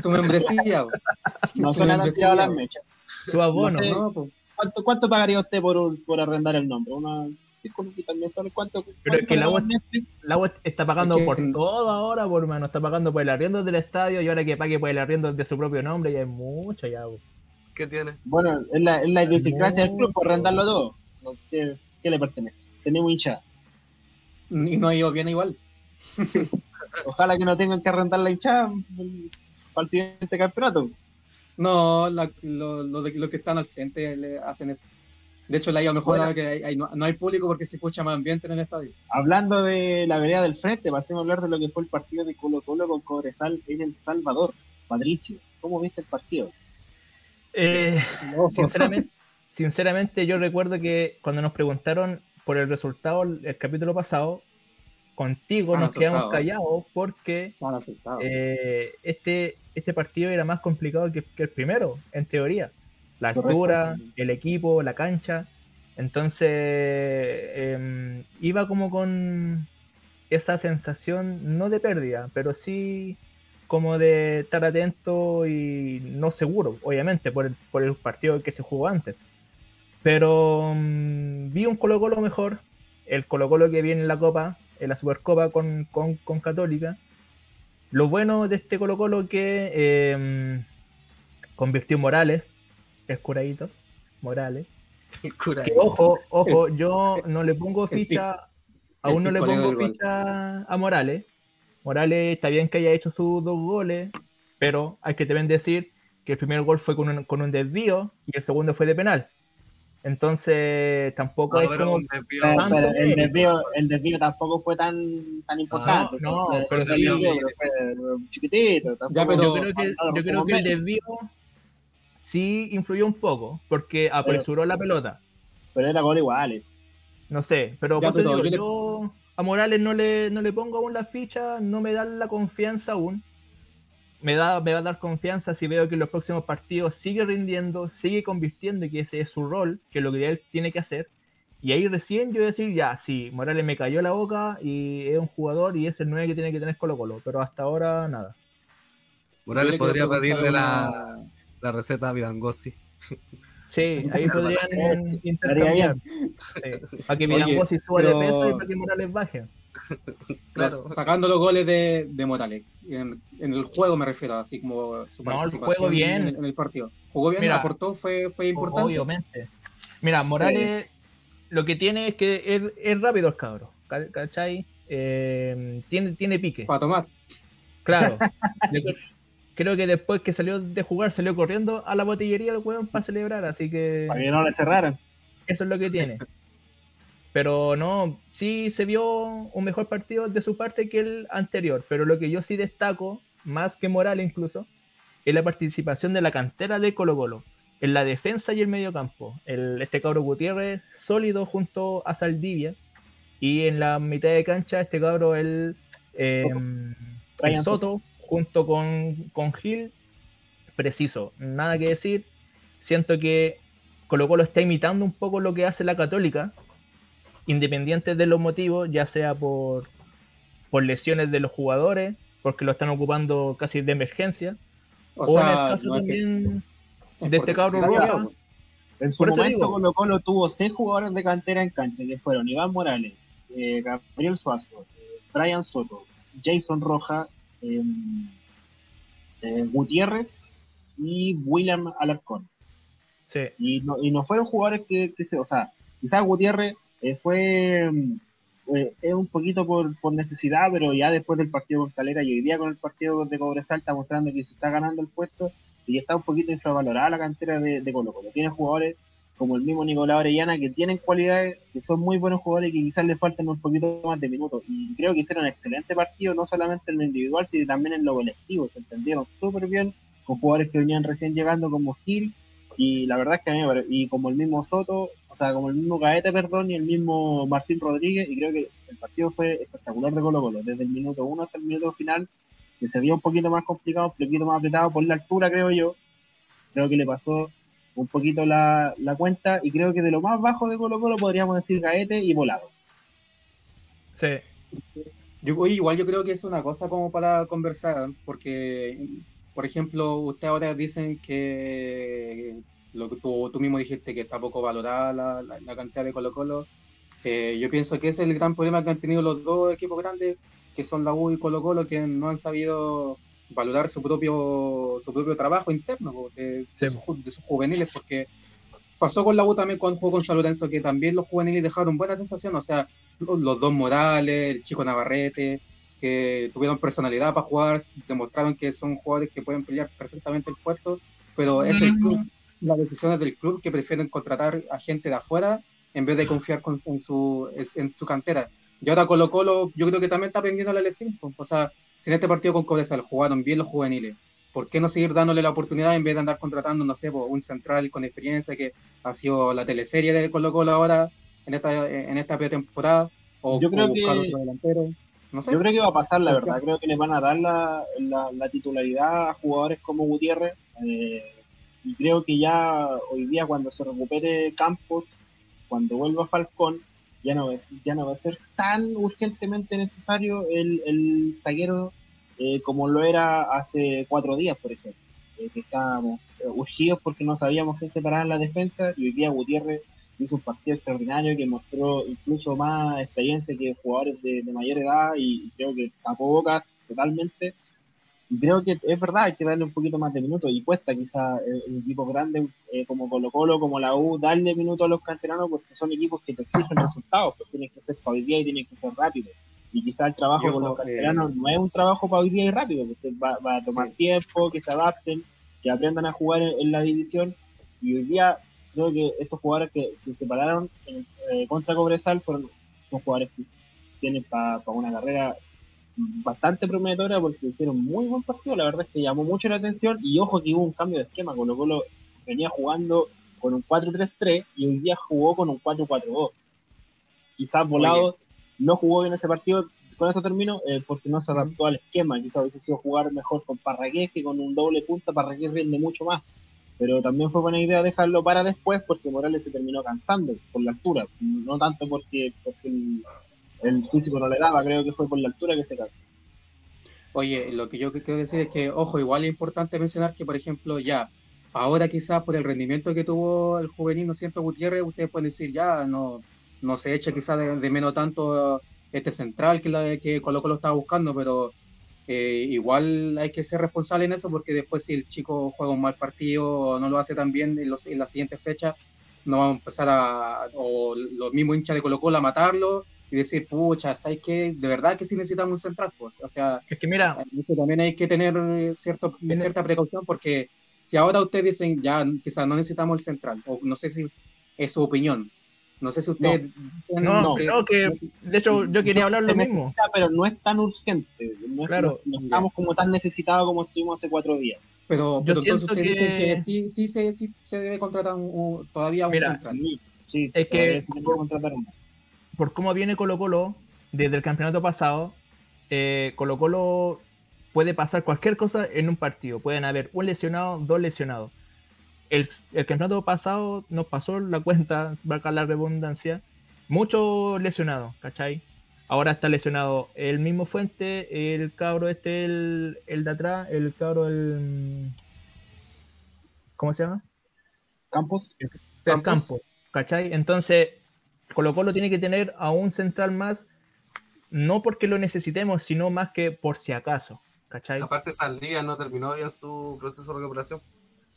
Speaker 3: Su membresía.
Speaker 1: No
Speaker 3: membresía,
Speaker 1: tirado las mechas.
Speaker 4: su abono.
Speaker 1: No sé.
Speaker 3: No, po.
Speaker 1: ¿Cuánto, ¿Cuánto pagaría usted por, un- por arrendar el nombre? ¿Una luquitas mensuales? ¿Cuánto?
Speaker 4: Pero es que la web está pagando
Speaker 3: Es que-
Speaker 4: por todo ahora, por mano. Está pagando por el arriendo del estadio y ahora que pague por el arriendo de su propio nombre ya es mucho ya. po.
Speaker 2: ¿Qué tiene?
Speaker 1: Bueno, es la, es la idiosincrasia del club por arrendarlo todo. ¿Qué, qué le pertenece? Tenemos hinchada.
Speaker 3: Y no ha ido bien igual.
Speaker 1: Ojalá que no tengan que arrendar la hinchada para el siguiente campeonato.
Speaker 3: No, la- lo, lo de- los que están al frente le hacen eso. De hecho, la ido mejor ahora que hay- hay- no, no hay público porque se escucha más ambiente en el estadio.
Speaker 1: Hablando de la vereda del frente, pasemos a hablar de lo que fue el partido de Colo Colo con Cobresal en El Salvador. Patricio, ¿cómo viste el partido?
Speaker 4: Eh, sinceramente, sinceramente, yo recuerdo que cuando nos preguntaron por el resultado el, el capítulo pasado, contigo nos quedamos callados porque eh, este, este partido era más complicado que, que el primero, en teoría. La
Speaker 1: Correcto.
Speaker 4: altura, el equipo, la cancha. Entonces, em, iba como con esa sensación, no de pérdida, pero sí como de estar atento y no seguro, obviamente, por el, por el partido que se jugó antes. Pero mm, vi un Colo Colo mejor, el Colo Colo que viene en la Copa, en la Supercopa con, con, con Católica. Lo bueno de este Colo Colo que eh, convirtió Morales, el curadito, Morales.
Speaker 2: El cura.
Speaker 4: Que, ojo, ojo, yo no le pongo
Speaker 3: el
Speaker 4: ficha, aún no le pongo ficha a Morales. Morales está bien que haya hecho sus dos goles, pero hay que también decir que el primer gol fue con un, con un desvío y el segundo fue de penal. Entonces tampoco
Speaker 2: No,
Speaker 4: es
Speaker 2: pero
Speaker 4: como...
Speaker 2: un desvío-
Speaker 1: Pero,
Speaker 4: tanto
Speaker 1: pero el, desvío, el desvío tampoco fue tan, tan importante.
Speaker 4: Ah, no,
Speaker 1: o sea,
Speaker 4: pero
Speaker 2: sí,
Speaker 1: desvío, pero fue chiquitito. tampoco-
Speaker 3: Ya, pero-
Speaker 4: yo creo que,
Speaker 1: no,
Speaker 4: yo creo que el desvío sí influyó un poco, porque apresuró la pelota.
Speaker 1: Pero era gol iguales.
Speaker 4: No sé, pero
Speaker 3: Ya,
Speaker 4: digo,
Speaker 3: yo le-
Speaker 4: a Morales no le, no le pongo aún la ficha, no me da la confianza aún. Me, da, me va a dar confianza si veo que en los próximos partidos sigue rindiendo, sigue convirtiendo y que ese es su rol, que es lo que él tiene que hacer. Y ahí recién yo voy a decir, ya, sí, Morales me cayó la boca y es un jugador y es el 9 que tiene que tener Colo Colo, pero hasta ahora nada.
Speaker 2: Morales podría pedirle
Speaker 3: una-
Speaker 2: la, la receta a Vidangosi.
Speaker 4: Sí, ahí podrían
Speaker 1: Estaría
Speaker 4: intercambiar.
Speaker 1: bien.
Speaker 4: Sí, Para que Vidangosi suba
Speaker 3: pero-
Speaker 4: de peso y para que Morales baje.
Speaker 2: Claro.
Speaker 3: Sacando los goles de, de Morales. En, en el juego me refiero, así como su
Speaker 4: No, el juego bien.
Speaker 3: En, en el partido. Jugó bien,
Speaker 4: Mira,
Speaker 3: aportó, fue, fue importante.
Speaker 4: Obviamente. Mira, Morales lo que tiene es que es, es rápido el cabro. ¿ca- ¿Cachai? Eh, tiene, tiene pique.
Speaker 3: Para tomar.
Speaker 4: Claro. Creo- que después que salió de jugar, salió corriendo a la botillería el weón para celebrar. Así que
Speaker 1: Para que no le cerraran.
Speaker 4: eso es lo que tiene. Pero no, sí se vio un mejor partido de su parte que el anterior. Pero lo que yo sí destaco, más que Morales incluso, es la participación de la cantera de Colo Colo. En la defensa y el mediocampo. El, este cabro Gutiérrez sólido junto a Saldivia. Y en la mitad de cancha, este cabro, el, eh,
Speaker 1: Soto,
Speaker 4: junto con, con Gil, preciso. Nada que decir. Siento que Colo Colo está imitando un poco lo que hace la Católica, independiente de los motivos, ya sea por, por lesiones de los jugadores, porque lo están ocupando casi de emergencia,
Speaker 3: O,
Speaker 4: o, en el
Speaker 3: sea,
Speaker 4: caso
Speaker 3: no que-
Speaker 4: también de este Roja.
Speaker 3: pues.
Speaker 1: En su momento
Speaker 4: digo.
Speaker 1: Colo Colo tuvo seis jugadores de cantera en cancha, que fueron Iván Morales, eh, Gabriel Suazo, eh, Brian Soto, Jason Roja, Gutiérrez y William Alarcón.
Speaker 4: Sí,
Speaker 1: Y no, y no fueron jugadores que, que se, o sea, quizás Gutiérrez eh, fue, mm, fue- un poquito por, por necesidad, pero ya después del partido con Calera y hoy día con el partido de Cobresal está mostrando que se está ganando el puesto y está un poquito infravalorada la cantera de, de Colo Colo. Tiene jugadores como el mismo Nicolás Orellana que tienen cualidades, que son muy buenos jugadores y que quizás le faltan un poquito más de minutos. Y creo que hicieron un excelente partido, no solamente en lo individual, sino también en lo colectivo. Se entendieron súper bien con jugadores que venían recién llegando como Gil y la verdad es que a mí me pare- y como el mismo Soto, o sea, como el mismo Gaete, perdón, y el mismo Martín Rodríguez, y creo que el partido fue espectacular de Colo Colo, desde el minuto uno hasta el minuto final, que se vio un poquito más complicado, un poquito más apretado por la altura, creo yo. Creo que le pasó un poquito la, la cuenta, y creo que de lo más bajo de Colo Colo podríamos decir Gaete y Volados.
Speaker 4: sí.
Speaker 3: Yo, igual yo creo que es una cosa como para conversar, porque, por ejemplo, ustedes ahora dicen que lo que tú, tú mismo dijiste que está poco valorada la, la, la cantidad de Colo Colo. Eh, yo pienso que ese es el gran problema que han tenido los dos equipos grandes, que son la U y Colo Colo, que no han sabido valorar su propio su propio trabajo interno de, de
Speaker 4: Sí.
Speaker 3: sus, ju- de sus juveniles, porque pasó con la U también cuando jugó con San Lorenzo, que también los juveniles dejaron buena sensación, o sea, los, los dos Morales, el chico Navarrete, que tuvieron personalidad para jugar, demostraron que son jugadores que pueden pelear perfectamente el puesto, pero es el club, las decisiones del club que prefieren contratar a gente de afuera en vez de confiar en, su, en su cantera. Y ahora Colo Colo yo creo que también está aprendiendo la lección. O sea, si en este partido con Cobresal jugaron bien los juveniles, ¿por qué no seguir dándole la oportunidad en vez de andar contratando, no sé, un central con experiencia que ha sido la teleserie de Colo Colo ahora en esta, en esta pretemporada? O,
Speaker 1: yo creo que... otro delantero. Yo creo que va a pasar, la verdad. Creo que le van a dar la, la, titularidad a jugadores como Gutiérrez. Eh, y creo que ya hoy día, cuando se recupere Campos, cuando vuelva Falcón, ya no, es, ya no va a ser tan urgentemente necesario el, el zaguero eh, como lo era hace cuatro días, por ejemplo. Eh, que estábamos urgidos porque no sabíamos qué separar la defensa y hoy día Gutiérrez hizo un partido extraordinario que mostró incluso más experiencia que jugadores de, mayor edad y creo que tapó boca totalmente. Y creo que es verdad, hay que darle un poquito más de minutos y cuesta quizá en equipos grandes eh, como Colo Colo, como la U, darle minutos a los canteranos porque son equipos que te exigen resultados, pues tienen que ser para hoy día y tienen que ser rápidos. Y quizá el trabajo con los canteranos no es un trabajo para hoy día y rápido, porque va, a tomar tiempo, que se adapten, que aprendan a jugar en la división. Y hoy día creo que estos jugadores que, se separaron eh, contra Cobresal fueron son jugadores que tienen para una carrera bastante prometedora porque hicieron muy buen partido. La verdad es que llamó mucho la atención y ojo que hubo un cambio de esquema. Colo Colo venía jugando con un 4-3-3 y hoy día jugó con un 4-4-2. Quizás Volado no jugó bien ese partido, con esto termino, eh, porque no se adaptó al esquema. Quizás hubiese sido jugar mejor con Parragués que con un doble punta. Parragués rinde mucho más pero también fue buena idea dejarlo para después porque Morales se terminó cansando por la altura, no tanto porque, el, físico no le daba, creo que fue por la altura que se cansó.
Speaker 3: Oye, lo que yo quiero decir es que, ojo, igual es importante mencionar que, por ejemplo, ya, ahora quizás por el rendimiento que tuvo el juvenil, ¿no siempre Gutiérrez, ustedes pueden decir, ya, no, no se echa quizás de, menos tanto este central que, la, que Colo Colo estaba buscando, pero eh, igual hay que ser responsable en eso porque después si el chico juega un mal partido o no lo hace tan bien en, los, en la siguiente fecha, no vamos a empezar a, o los mismos hinchas de Colo Colo a matarlo y decir, pucha, ¿sabes que De verdad que sí necesitamos un central, pues. O sea,
Speaker 4: es que mira,
Speaker 3: también hay que tener cierto, cierta precaución porque si ahora ustedes dicen, ya quizás no necesitamos el central, o no sé si es su opinión, no sé si usted.
Speaker 4: No, no, que de hecho yo quería hablar lo mismo.
Speaker 1: Pero no es tan urgente. No, claro, no, estamos como tan necesitados como estuvimos hace cuatro días.
Speaker 3: Pero, pero entonces usted que... dice que sí, sí, se, sí se debe contratar todavía un
Speaker 4: Mira, central. Sí, es que contratar por cómo viene Colo Colo desde el campeonato pasado, eh, Colo Colo puede pasar cualquier cosa en un partido. Pueden haber un lesionado, dos lesionados el, el campeonato pasado nos pasó la cuenta, va a la redundancia, mucho lesionado, ¿cachai? Ahora está lesionado el mismo Fuente, el cabro este, el, el de atrás, el cabro, el... ¿Cómo se llama?
Speaker 1: Campos.
Speaker 4: El, Campos. ¿cachai? Entonces, Colo Colo tiene que tener a un central más, no porque lo necesitemos, sino más que por si acaso, ¿cachai?
Speaker 2: Aparte, Saldivia no terminó ya su proceso de recuperación.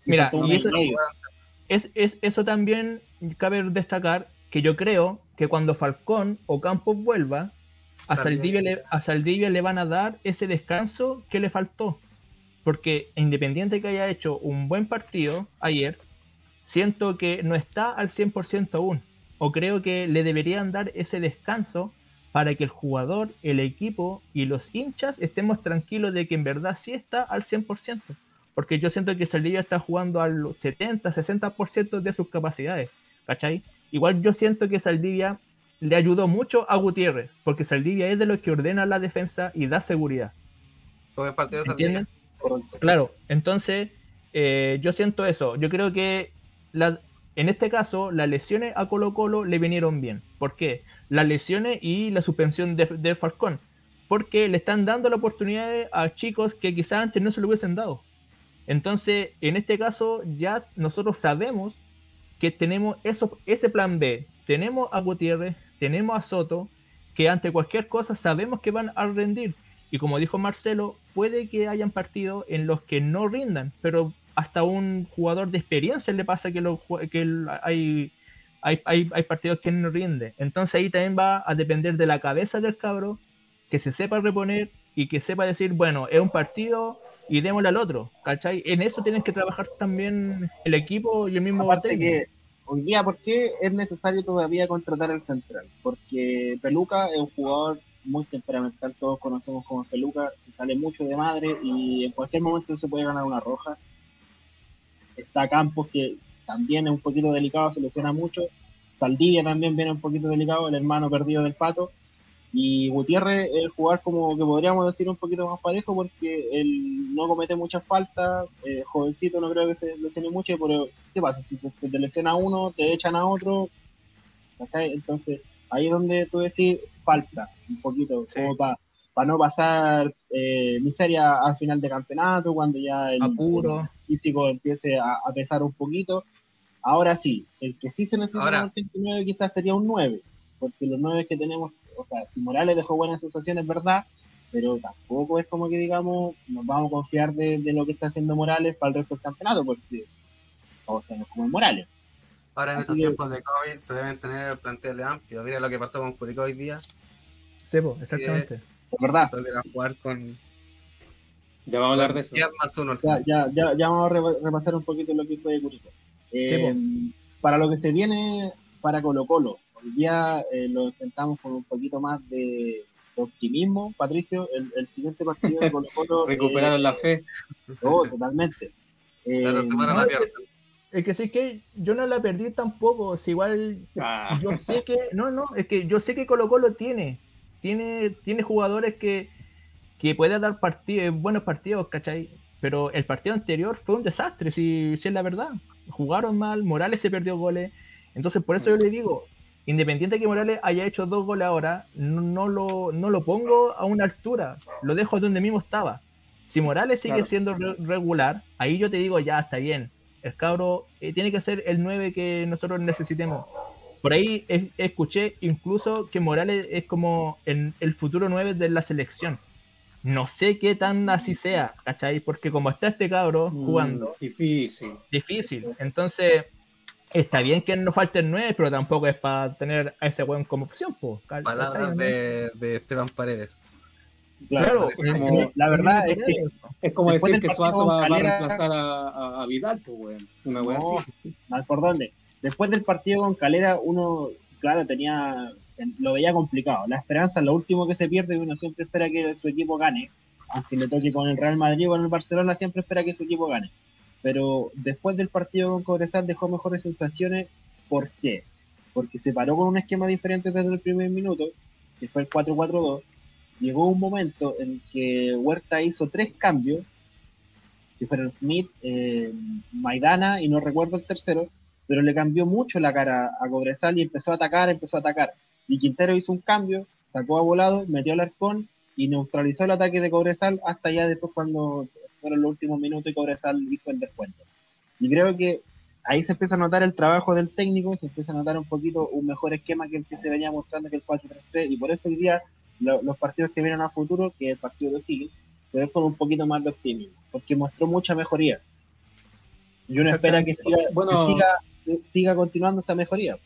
Speaker 4: Mira, y eso, es, es, eso también cabe destacar que yo creo que cuando Falcón o Campos vuelva, a Saldivia, le, a Saldivia le van a dar ese descanso que le faltó. Porque independiente que haya hecho un buen partido ayer, siento que no está al 100% aún. O creo que le deberían dar ese descanso para que el jugador, el equipo y los hinchas estemos tranquilos de que en verdad sí está al 100% porque yo siento que Saldivia está jugando al 70, 60% de sus capacidades, ¿cachai? Igual yo siento que Saldivia le ayudó mucho a Gutiérrez, porque Saldivia es de los que ordena la defensa y da seguridad.
Speaker 2: Fue parte de Saldivia.
Speaker 4: Claro, entonces eh, yo siento eso. Yo creo que la, en este caso las lesiones a Colo Colo le vinieron bien. ¿Por qué? Las lesiones y la suspensión de, Falcón. Porque le están dando la oportunidad a chicos que quizás antes no se lo hubiesen dado. Entonces, en este caso, ya nosotros sabemos que tenemos eso, ese plan B. Tenemos a Gutiérrez, tenemos a Soto, que ante cualquier cosa sabemos que van a rendir. Y como dijo Marcelo, puede que hayan partidos en los que no rindan, pero hasta un jugador de experiencia le pasa que, que hay, hay, hay, hay, partidos que no rinde. Entonces ahí también va a depender de la cabeza del cabro que se sepa reponer y que sepa decir, bueno, es un partido y démosle al otro, ¿cachai? En eso tienen que trabajar también el equipo y el mismo
Speaker 1: Aparte que hoy día, ¿por qué es necesario todavía contratar al central? Porque Peluca es un jugador muy temperamental, todos conocemos como Peluca, se sale mucho de madre y en cualquier momento se puede ganar una roja. Está Campos que también es un poquito delicado, se lesiona mucho. Saldivia también viene un poquito delicado, el hermano perdido del pato. Y Gutiérrez es el jugador como que podríamos decir un poquito más parejo porque él no comete muchas faltas, eh, jovencito no creo que se lesione mucho, pero ¿qué pasa? Si te, se te lesiona uno, te echan a otro, entonces ahí es donde tú decís falta un poquito, como para no pasar eh, miseria al final de campeonato, cuando ya el,
Speaker 4: Apuro.
Speaker 1: el físico empiece a, a pesar un poquito. Ahora sí, el que sí se necesita
Speaker 2: Ahora.
Speaker 1: un 39 quizás sería un 9, porque los 9 que tenemos, o sea, si Morales dejó buenas sensaciones, verdad, pero tampoco es como que digamos, nos vamos a confiar de, de lo que está haciendo Morales para el resto del campeonato, porque todos sabemos cómo es Morales.
Speaker 2: Ahora en
Speaker 1: Así
Speaker 2: estos
Speaker 1: que-
Speaker 2: tiempos de COVID se deben tener planteles amplios. Mira lo que pasó con Curicó hoy día.
Speaker 4: Sí, po, exactamente.
Speaker 1: Es verdad.
Speaker 2: Toca jugar con
Speaker 3: Ya vamos a hablar de eso.
Speaker 2: uno
Speaker 1: Ya, ya, ya, ya vamos a re- repasar un poquito lo que fue de Curicó. Eh, para lo que se viene para Colo Colo, hoy día eh, lo enfrentamos con un poquito más de, optimismo, Patricio. El, el siguiente partido de Colo Colo.
Speaker 3: Recuperaron la fe.
Speaker 1: Oh, totalmente. Eh,
Speaker 2: Pero se fueron
Speaker 4: no, es. Es que sí que yo no la perdí tampoco, si igual
Speaker 3: Ah,
Speaker 4: yo sé que, no, no, es que yo sé que Colo Colo tiene, tiene, tiene jugadores que, que puede dar partidos, buenos partidos, ¿cachai? Pero el partido anterior fue un desastre, si, si es la verdad. Jugaron mal, Morales se perdió goles. Entonces, por eso yo le digo, independiente de que Morales haya hecho dos goles ahora, no, no lo, no lo pongo a una altura, lo dejo donde mismo estaba. Si Morales sigue
Speaker 3: Claro.
Speaker 4: siendo re- regular, ahí yo te digo, ya está bien. El cabro eh, tiene que ser el 9 que nosotros necesitemos. Por ahí es- escuché incluso que Morales es como el, el futuro 9 de la selección. No sé qué tan así sea, ¿cachai? Porque como está este cabro jugando,
Speaker 3: mm, Difícil.
Speaker 4: difícil. Entonces, está bien que no falte el 9, pero tampoco es para tener a ese weón como opción, po, ¿cachai?
Speaker 2: Palabras de, de Esteban Paredes.
Speaker 1: claro,
Speaker 4: Claro,
Speaker 3: como-
Speaker 1: la verdad es que
Speaker 3: Es como
Speaker 1: Después
Speaker 3: decir que Suazo va, va a reemplazar a, Vidal, pues, weón. Una weá
Speaker 1: No,
Speaker 3: así.
Speaker 1: mal por dónde. Después del partido con Calera, uno, claro, tenía, lo veía complicado. La esperanza es lo último que se pierde y uno siempre espera que su equipo gane. Aunque le toque con el Real Madrid o con el Barcelona, siempre espera que su equipo gane. Pero después del partido con Cobresal dejó mejores sensaciones. ¿Por qué? Porque se paró con un esquema diferente desde el primer minuto, que fue el 4-4-2. Llegó un momento en que Huerta hizo tres cambios que fueron Smith, eh, Maidana y no recuerdo el tercero, pero le cambió mucho la cara a Cobresal y empezó a atacar, empezó a atacar. Y Quintero hizo un cambio, sacó a volado, metió al arcón y neutralizó el ataque de Cobresal hasta ya después cuando fueron los últimos minutos y Cobresal hizo el descuento. Y creo que ahí se empieza a notar el trabajo del técnico, se empieza a notar un poquito un mejor esquema que el que se venía mostrando que el 4-3-3 y por eso hoy día lo- los partidos que vienen a futuro, que es el partido de O'Higgins, se ven con un poquito más de optimismo, porque mostró mucha mejoría. Y uno espera que siga,
Speaker 3: Bueno.
Speaker 1: que siga, siga continuando esa mejoría.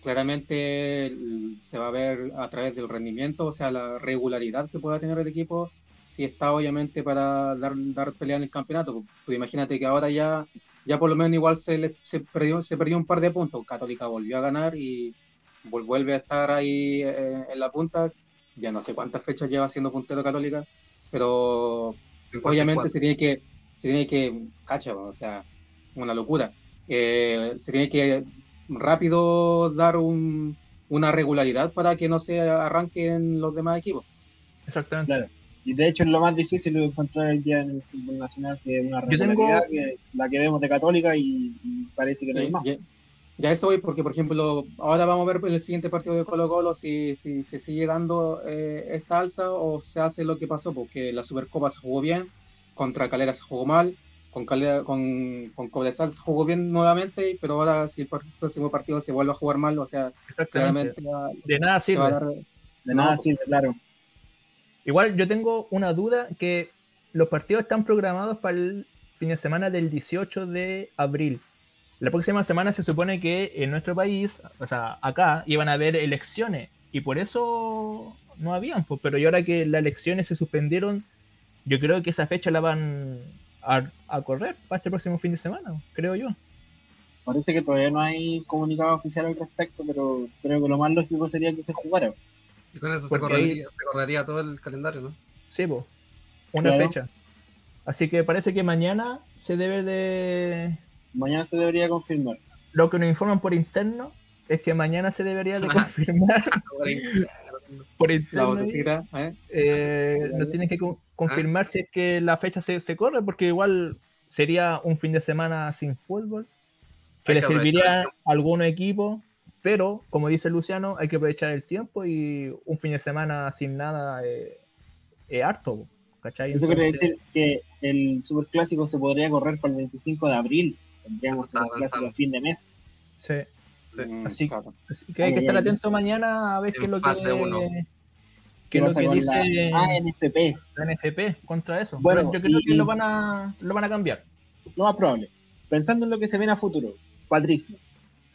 Speaker 3: Claramente se va a ver a través del rendimiento, o sea, la regularidad que pueda tener el equipo, si está obviamente para dar, dar pelea en el campeonato. Pues, imagínate que ahora ya, ya por lo menos igual se, le- se, perdió, se perdió un par de puntos. Católica volvió a ganar y vuelve a estar ahí eh, en la punta. Ya no sé cuántas fechas lleva siendo puntero Católica, pero
Speaker 2: 54.
Speaker 3: obviamente se tiene que, se tiene que, cacha, o sea, una locura. Eh, se tiene que rápido dar un- una regularidad para que no se arranquen los demás equipos.
Speaker 4: Exactamente.
Speaker 1: Claro. Y de hecho es lo más difícil de encontrar el día en el fútbol nacional, que es una
Speaker 4: Yo tengo-
Speaker 1: regularidad que la que vemos de Católica y, y parece que no hay
Speaker 3: Ya,
Speaker 1: más.
Speaker 3: ya- ya eso voy porque, por ejemplo, ahora vamos a ver el siguiente partido de Colo Colo si, si se sigue dando eh, esta alza o se hace lo que pasó, porque la Supercopa se jugó bien, contra Calera se jugó mal, con, Calera, con, con Cobresal se jugó bien nuevamente, pero ahora si el próximo partido se vuelve a jugar mal, o sea, claramente va-
Speaker 4: De nada sirve.
Speaker 3: dar...
Speaker 1: De
Speaker 3: No,
Speaker 1: nada sirve, claro.
Speaker 4: Igual yo tengo una duda que los partidos están programados para el fin de semana del 18 de abril. La próxima semana se supone que en nuestro país, o sea, acá, iban a haber elecciones. y por eso no habían, pues, pero y ahora que las elecciones se suspendieron, yo creo que esa fecha la van a, a correr para este próximo fin de semana, creo yo.
Speaker 1: Parece que todavía no hay comunicado oficial al respecto, pero creo que lo más lógico sería que se jugara.
Speaker 2: Y con eso se correría, se correría todo el calendario, ¿no?
Speaker 4: Sí, pues, una
Speaker 1: Claro.
Speaker 4: fecha. Así que parece que mañana se debe de...
Speaker 1: Mañana se debería confirmar.
Speaker 4: Lo que nos informan por interno es que mañana se debería de confirmar por
Speaker 3: La
Speaker 4: interno.
Speaker 3: vocecita, ¿eh?
Speaker 4: eh, nos tienen que co- confirmar si es que la fecha se, se corre, porque igual sería un fin de semana sin fútbol, que
Speaker 2: Hay
Speaker 4: le
Speaker 2: que
Speaker 4: serviría a
Speaker 2: tiempo.
Speaker 4: algunos equipos, pero como dice Luciano, hay que aprovechar el tiempo y un fin de semana sin nada eh, es harto, ¿cachai?
Speaker 1: Eso quiere decir que el superclásico se podría correr para el 25 de abril. Tendríamos el clásico a fin de mes.
Speaker 4: sí.
Speaker 2: Sí.
Speaker 4: Así-. Así que hay que estar atento mañana a ver qué es lo
Speaker 2: fase
Speaker 4: que,
Speaker 2: uno.
Speaker 4: Qué
Speaker 1: ¿Qué
Speaker 4: es lo que
Speaker 1: con la
Speaker 4: dice
Speaker 1: Ah, NFP?
Speaker 4: la NFP contra eso.
Speaker 1: Bueno,
Speaker 4: Pero yo creo
Speaker 1: y-
Speaker 4: que lo van a lo van a cambiar.
Speaker 1: Lo más probable. Pensando en lo que se viene a futuro, Patricio,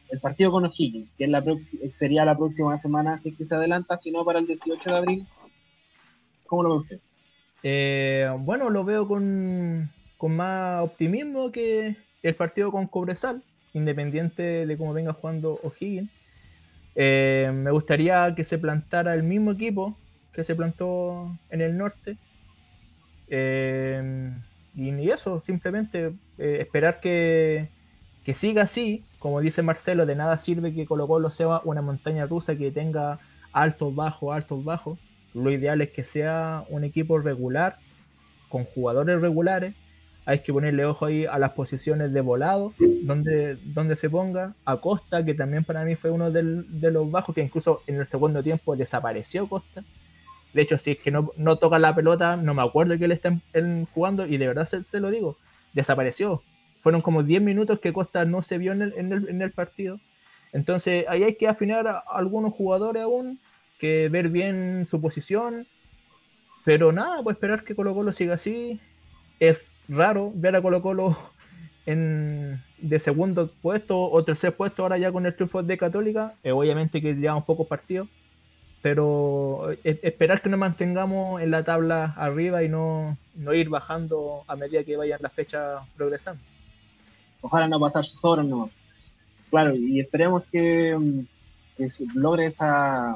Speaker 1: el partido con O'Higgins, que es la sería la próxima semana, si es que se adelanta, si no para el 18 de abril, ¿cómo lo ve usted?
Speaker 4: Eh, bueno, lo veo con, con más optimismo que el partido con Cobresal, independiente de cómo venga jugando O'Higgins. Eh, me gustaría que se plantara el mismo equipo que se plantó en el norte. Eh, y eso, simplemente eh, esperar que, que siga así. Como dice Marcelo, de nada sirve que Colo Colo sea una montaña rusa que tenga altos, bajos, altos, bajos. Lo ideal es que sea un equipo regular, con jugadores regulares. Hay que ponerle ojo ahí a las posiciones de volado, donde, donde se ponga. A Costa, que también para mí fue uno de los bajos, que incluso en el segundo tiempo desapareció Costa. De hecho, si es que no, no toca la pelota, no me acuerdo que él está en- jugando, y de verdad se, se lo digo, desapareció. Fueron como 10 minutos que Costa no se vio en el, en el, en el partido. Entonces, ahí hay que afinar a algunos jugadores aún, que ver bien su posición. Pero nada, pues esperar que Colo Colo siga así. Es raro ver a Colo Colo en, de segundo puesto o tercer puesto ahora ya con el triunfo de Católica. Eh, obviamente que un pocos partidos. Pero eh, esperar que nos mantengamos en la tabla arriba y no, no ir bajando a medida que vayan las fechas progresando.
Speaker 1: Ojalá no pasar sus horas, no. Claro, y esperemos que, mm, que logre esa,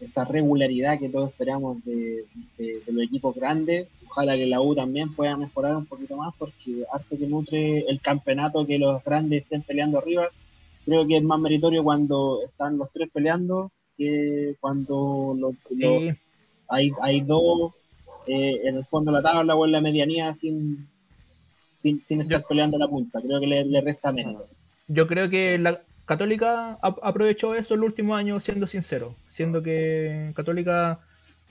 Speaker 1: esa regularidad que todos esperamos de, de- los equipos grandes. Ojalá que la U también pueda mejorar un poquito más, porque harto que nutre el campeonato que los grandes estén peleando arriba. Creo que es más meritorio cuando están los tres peleando que cuando los, los- hay, hay dos eh, en el fondo de la tabla o en la medianía sin, sin, sin estar peleando la punta. Creo que le, le resta menos.
Speaker 4: yo creo que la Católica ap- aprovechó eso el último año, siendo sincero, siendo que Católica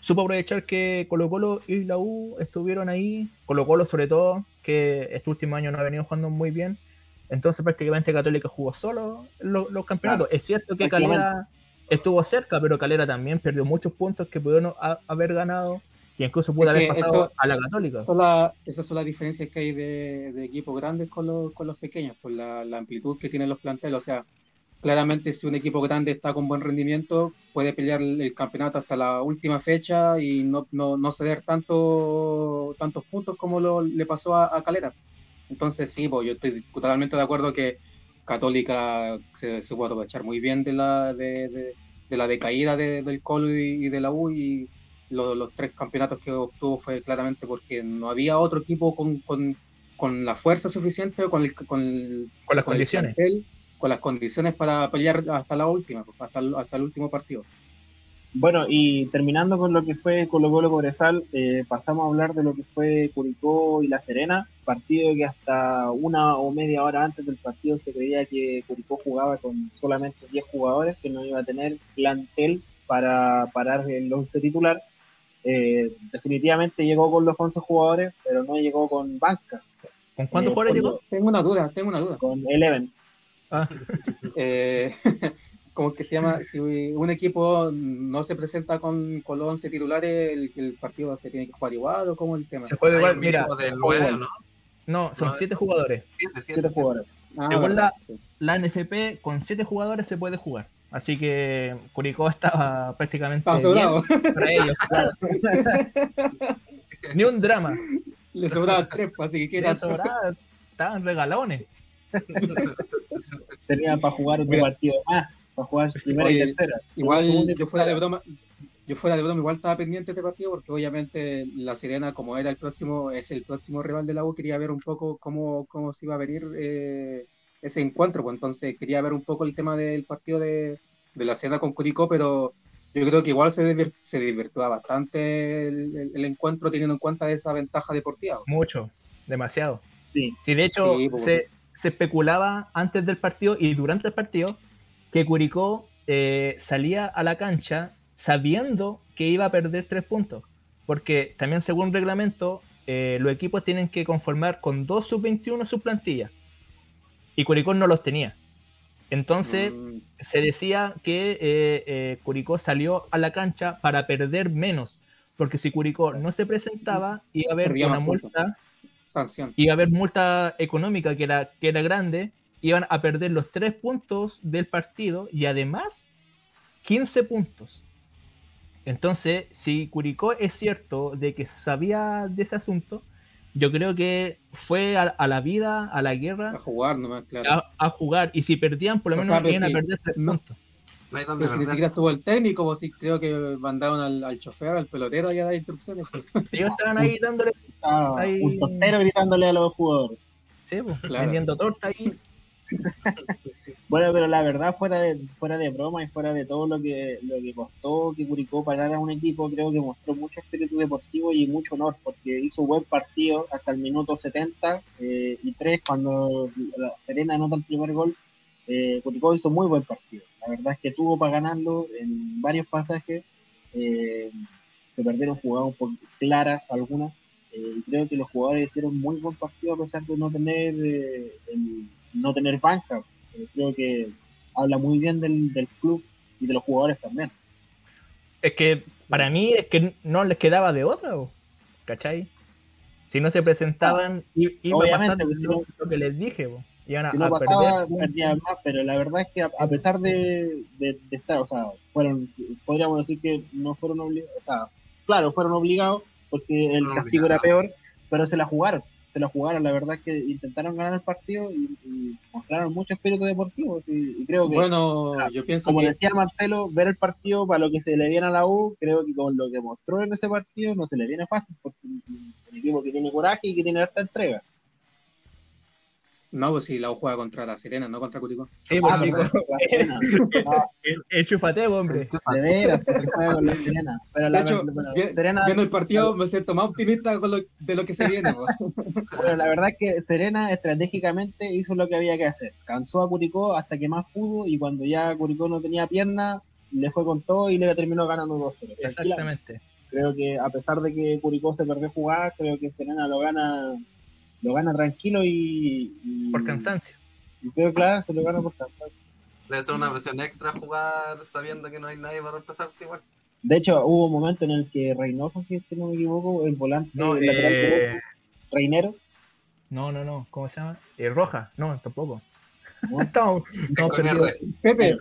Speaker 4: supo aprovechar que Colo Colo y la U estuvieron ahí, Colo Colo sobre todo, que este último año no ha venido jugando muy bien, entonces prácticamente Católica jugó solo lo- los campeonatos. Es cierto que Calera estuvo cerca, pero Calera también perdió muchos puntos que pudieron ha- haber ganado y incluso pudo
Speaker 3: Es
Speaker 4: haber pasado
Speaker 3: eso-
Speaker 4: a la Católica.
Speaker 3: Esas son, la- esas son las diferencias que hay de, de equipos grandes con los, con los pequeños, por la, la amplitud que tienen los planteles. O sea, claramente si un equipo grande está con buen rendimiento, puede pelear el, el campeonato hasta la última fecha y no, no, no ceder tanto, tantos puntos como lo, le pasó a, a Calera. Entonces sí, pues yo estoy totalmente de acuerdo que Católica se, se puede aprovechar muy bien de la, de, de- de la decaída de- del Colo y, y de la U y lo- los tres campeonatos que obtuvo fue claramente porque no había otro equipo con, con, con la fuerza suficiente o con, el, con, el-
Speaker 4: Con las
Speaker 3: con el
Speaker 4: condiciones.
Speaker 3: plantel, con las condiciones para pelear hasta la última, hasta el, hasta el último partido.
Speaker 1: Bueno, y terminando con lo que fue Colo Colo Cobresal, eh, pasamos a hablar de lo que fue Curicó y La Serena, partido que hasta una o media hora antes del partido se creía que Curicó jugaba con solamente 10 jugadores, que no iba a tener plantel para parar el 11 titular. Eh, definitivamente llegó con los 11 jugadores, pero no llegó con banca,
Speaker 4: ¿Con cuántos
Speaker 1: Eh,
Speaker 4: jugadores
Speaker 1: con
Speaker 4: llegó?
Speaker 3: Tengo una duda, tengo una duda.
Speaker 1: con Eleven.
Speaker 4: Ah,
Speaker 3: ¿Cómo que se llama? Si un equipo no se presenta con, con los 11 titulares, el, el partido se tiene que jugar igual o cómo es el tema.
Speaker 4: se juega igual, mira,
Speaker 2: mínimo de nueve, ¿no?
Speaker 4: no, son
Speaker 2: No,
Speaker 4: siete jugadores.
Speaker 2: Siete, siete,
Speaker 1: Siete jugadores.
Speaker 3: Ah,
Speaker 4: según
Speaker 3: verdad, sí.
Speaker 4: La NFP con siete jugadores se puede jugar. Así que Curicó estaba prácticamente bien para ellos. claro. Ni un drama.
Speaker 3: Le sobraban tres, pues, así que
Speaker 4: Era
Speaker 3: queda
Speaker 4: sobrada, estaban regalones.
Speaker 1: Tenían para jugar otro partido más, para jugar primera y tercera.
Speaker 3: Igual yo fuera de broma, yo fuera de broma igual estaba pendiente de este partido porque obviamente la Serena como era el próximo, es el próximo rival de la U, quería ver un poco cómo, cómo se iba a venir eh, ese encuentro, pues entonces quería ver un poco el tema del partido de, de la Serena con Curicó, pero yo creo que igual se, divir- se divirtió bastante el, el- el encuentro teniendo en cuenta esa ventaja deportiva.
Speaker 4: Mucho, demasiado.
Speaker 1: Sí,
Speaker 4: Si de hecho
Speaker 3: Sí, pues,
Speaker 4: se, se especulaba antes del partido y durante el partido que Curicó eh, salía a la cancha sabiendo que iba a perder tres puntos. Porque también según reglamento, eh, los equipos tienen que conformar con dos sub-21 su plantilla. Y Curicó no los tenía. Entonces
Speaker 3: Mm,
Speaker 4: se decía que eh, Curicó salió a la cancha para perder menos. Porque si Curicó no se presentaba, iba a haber
Speaker 3: Perdía
Speaker 4: una multa
Speaker 3: sanción.
Speaker 4: iba a haber multa económica que era, que era grande, iban a perder los tres puntos del partido y además 15 puntos. Entonces, si Curicó es cierto de que sabía de ese asunto, yo creo que fue a, a la vida, a la
Speaker 3: A
Speaker 4: guerra,
Speaker 3: jugar nomás, claro.
Speaker 4: a, a jugar. Y si perdían, por lo
Speaker 3: O
Speaker 4: menos iban a perder tres
Speaker 3: no.
Speaker 4: puntos.
Speaker 2: No hay donde
Speaker 3: si ni siquiera estuvo el técnico, pues sí creo que mandaron al, al chofer, al pelotero y a dar instrucciones. pues.
Speaker 4: Ellos estaban ahí dándole,
Speaker 1: estaba
Speaker 4: Ahí-
Speaker 1: un tortero gritándole a los jugadores.
Speaker 4: sí, pues,
Speaker 3: Claro.
Speaker 4: vendiendo torta ahí.
Speaker 1: Bueno, pero la verdad, fuera de, fuera de broma y fuera de todo lo que, lo que costó que Curicó pagara a un equipo, creo que mostró mucho espíritu deportivo y mucho honor, porque hizo buen partido hasta el minuto 70 eh, y 3 cuando la Serena anota el primer gol. Eh, Curicó hizo muy buen partido. La verdad es que tuvo para ganarlo en varios pasajes. eh, se perdieron jugadas poco claras algunas. y creo que los jugadores hicieron muy buen partido a pesar de no tener el- no tener banca. Creo que habla muy bien del, del club y de los jugadores también.
Speaker 4: Es que para mí es que no les quedaba de otra, ¿cachai? Si no se presentaban, i- iba pasar
Speaker 1: pues, si
Speaker 4: lo,
Speaker 1: no-
Speaker 4: lo que les dije, iban a,
Speaker 1: no
Speaker 4: a
Speaker 1: pasaba,
Speaker 4: perder.
Speaker 1: perdían más, pero la verdad es que a, a pesar de, de- de estar, o sea, fueron, podríamos decir que no fueron obligados, o sea, claro, fueron obligados porque el castigo era peor, pero se la jugaron, se la jugaron, la verdad es que intentaron ganar el partido y, y mostraron mucho espíritu deportivo y, y creo que,
Speaker 3: Bueno, yo pienso
Speaker 1: como
Speaker 3: que
Speaker 1: decía Marcelo, ver el partido para lo que se le viene a la U, creo que con lo que mostró en ese partido no se le viene fácil, porque es un equipo que tiene coraje y que tiene harta entrega.
Speaker 3: No, pues si la U juega contra la Serena, no contra Curicó.
Speaker 4: Sí,
Speaker 1: Ah, pero-
Speaker 4: Enchúfate, hombre.
Speaker 1: De veras, porque juega con la Serena. Pero
Speaker 3: De
Speaker 1: la,
Speaker 3: hecho,
Speaker 1: bueno,
Speaker 3: vi-
Speaker 1: Serena,
Speaker 3: viendo el partido me siento más optimista con lo- de lo que se viene.
Speaker 1: bueno, la verdad es que Serena estratégicamente hizo lo que había que hacer. Cansó a Curicó hasta que más pudo y cuando ya Curicó no tenía pierna, le fue con todo y le terminó ganando 2-0. Tranquilamente.
Speaker 4: Exactamente.
Speaker 1: Creo que a pesar de que Curicó se perdió jugar, creo que Serena lo gana lo gana tranquilo y, y-
Speaker 4: Por cansancio.
Speaker 1: y creo claro, se lo gana por cansancio.
Speaker 2: Debe ser una presión extra jugar sabiendo que no hay nadie para reemplazarte igual.
Speaker 1: De hecho, hubo un momento en el que Reynoso, si es que no me equivoco, el volante
Speaker 4: No,
Speaker 1: el lateral
Speaker 4: eh,
Speaker 1: derecho, Reinero,
Speaker 4: no, no, no. ¿Cómo se llama? Eh, Roja. No, tampoco.
Speaker 1: ¿no?
Speaker 4: Estamos.
Speaker 3: Pepe,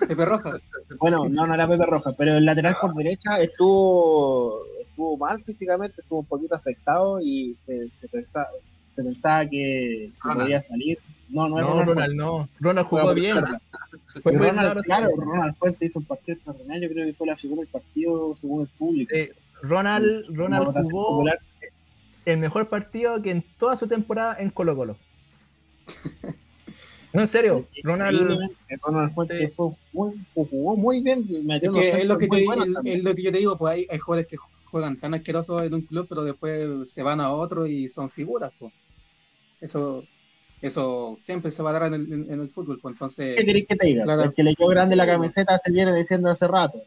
Speaker 3: Pepe Roja.
Speaker 1: Bueno, no, no era Pepe Roja, pero el lateral por derecha estuvo estuvo mal físicamente, estuvo un poquito afectado y se, se pensaba, se pensaba que, que
Speaker 2: Ronald.
Speaker 1: podía salir. No, no
Speaker 4: No,
Speaker 1: Ronald.
Speaker 4: Ronald, no. Ronald jugó bien. Fue
Speaker 1: Ronald, claro, Ronald Fuente hizo un partido extraordinario, yo creo que fue la figura del partido según el público.
Speaker 4: Eh, Ronald, Ronald jugó
Speaker 1: popular.
Speaker 4: el mejor partido que en toda su temporada en Colo Colo. No, en serio. Ronald,
Speaker 1: Ronald Fuente
Speaker 4: Sí.
Speaker 1: fue muy, fue- jugó muy bien,
Speaker 3: Es,
Speaker 1: unos
Speaker 3: que es, lo que te, es lo que yo te digo, pues hay, hay jugadores que juegan tan asquerosos en un club, pero después se van a otro y son figuras. Pues. Eso eso siempre se va a dar en el, en- en el fútbol. Pues entonces,
Speaker 1: ¿Qué queréis que te diga?
Speaker 3: Claro.
Speaker 1: El que le quedó grande la camiseta se viene diciendo hace rato.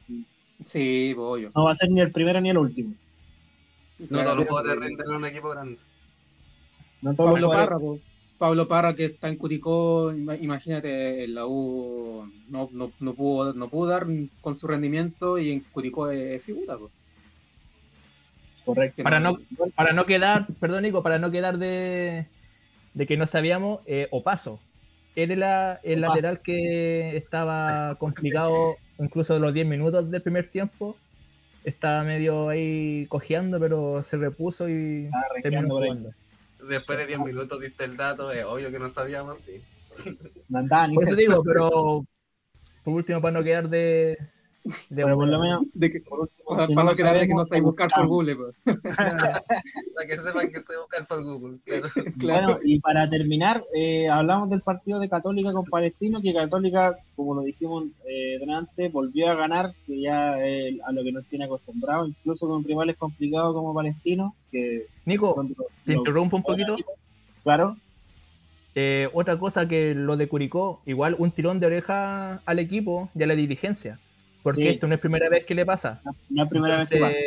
Speaker 3: sí, obvio.
Speaker 1: No va a ser ni el primero ni el último.
Speaker 2: No todos los jugadores rinden en un equipo grande.
Speaker 1: No todos
Speaker 3: Pablo
Speaker 1: jugadores-
Speaker 3: Parra. Pablo Parra que está en Curicó, ima- imagínate, en la U no, no, no pudo, no pudo dar con su rendimiento y en Curicó es figura.
Speaker 1: Correcto.
Speaker 4: Para no, para no quedar, perdón Nico, para no quedar de, de que no sabíamos, eh, Opaso. él era el
Speaker 1: Pasa.
Speaker 4: lateral que estaba complicado, incluso de los 10 minutos del primer tiempo. Estaba medio ahí cojeando, pero se repuso y terminó jugando.
Speaker 2: Después de 10 minutos diste el dato, es obvio que no sabíamos, sí.
Speaker 1: No andaba ni
Speaker 4: Por eso digo, pero por último, para no quedar de. De
Speaker 1: Pero por lo menos,
Speaker 3: De que,
Speaker 1: por último,
Speaker 3: para
Speaker 1: si
Speaker 3: no que no sabéis buscar por. Google, pues.
Speaker 2: Para que sepan que se buscan por Google. Claro.
Speaker 3: Claro.
Speaker 1: Bueno, y para terminar, eh, hablamos del partido de Católica con Palestino, que Católica, como lo dijimos eh, delante, volvió a ganar, que ya eh, a lo que nos tiene acostumbrado, incluso con rivales complicados como Palestino, que
Speaker 4: Nico,
Speaker 1: los-
Speaker 4: te interrumpo un poquito.
Speaker 1: Claro,
Speaker 4: Eh, otra cosa que lo de Curicó, igual un tirón de oreja al equipo y a la dirigencia. Porque
Speaker 1: Sí.
Speaker 4: esto no es primera vez que le pasa.
Speaker 1: no, no es primera vez que pasa.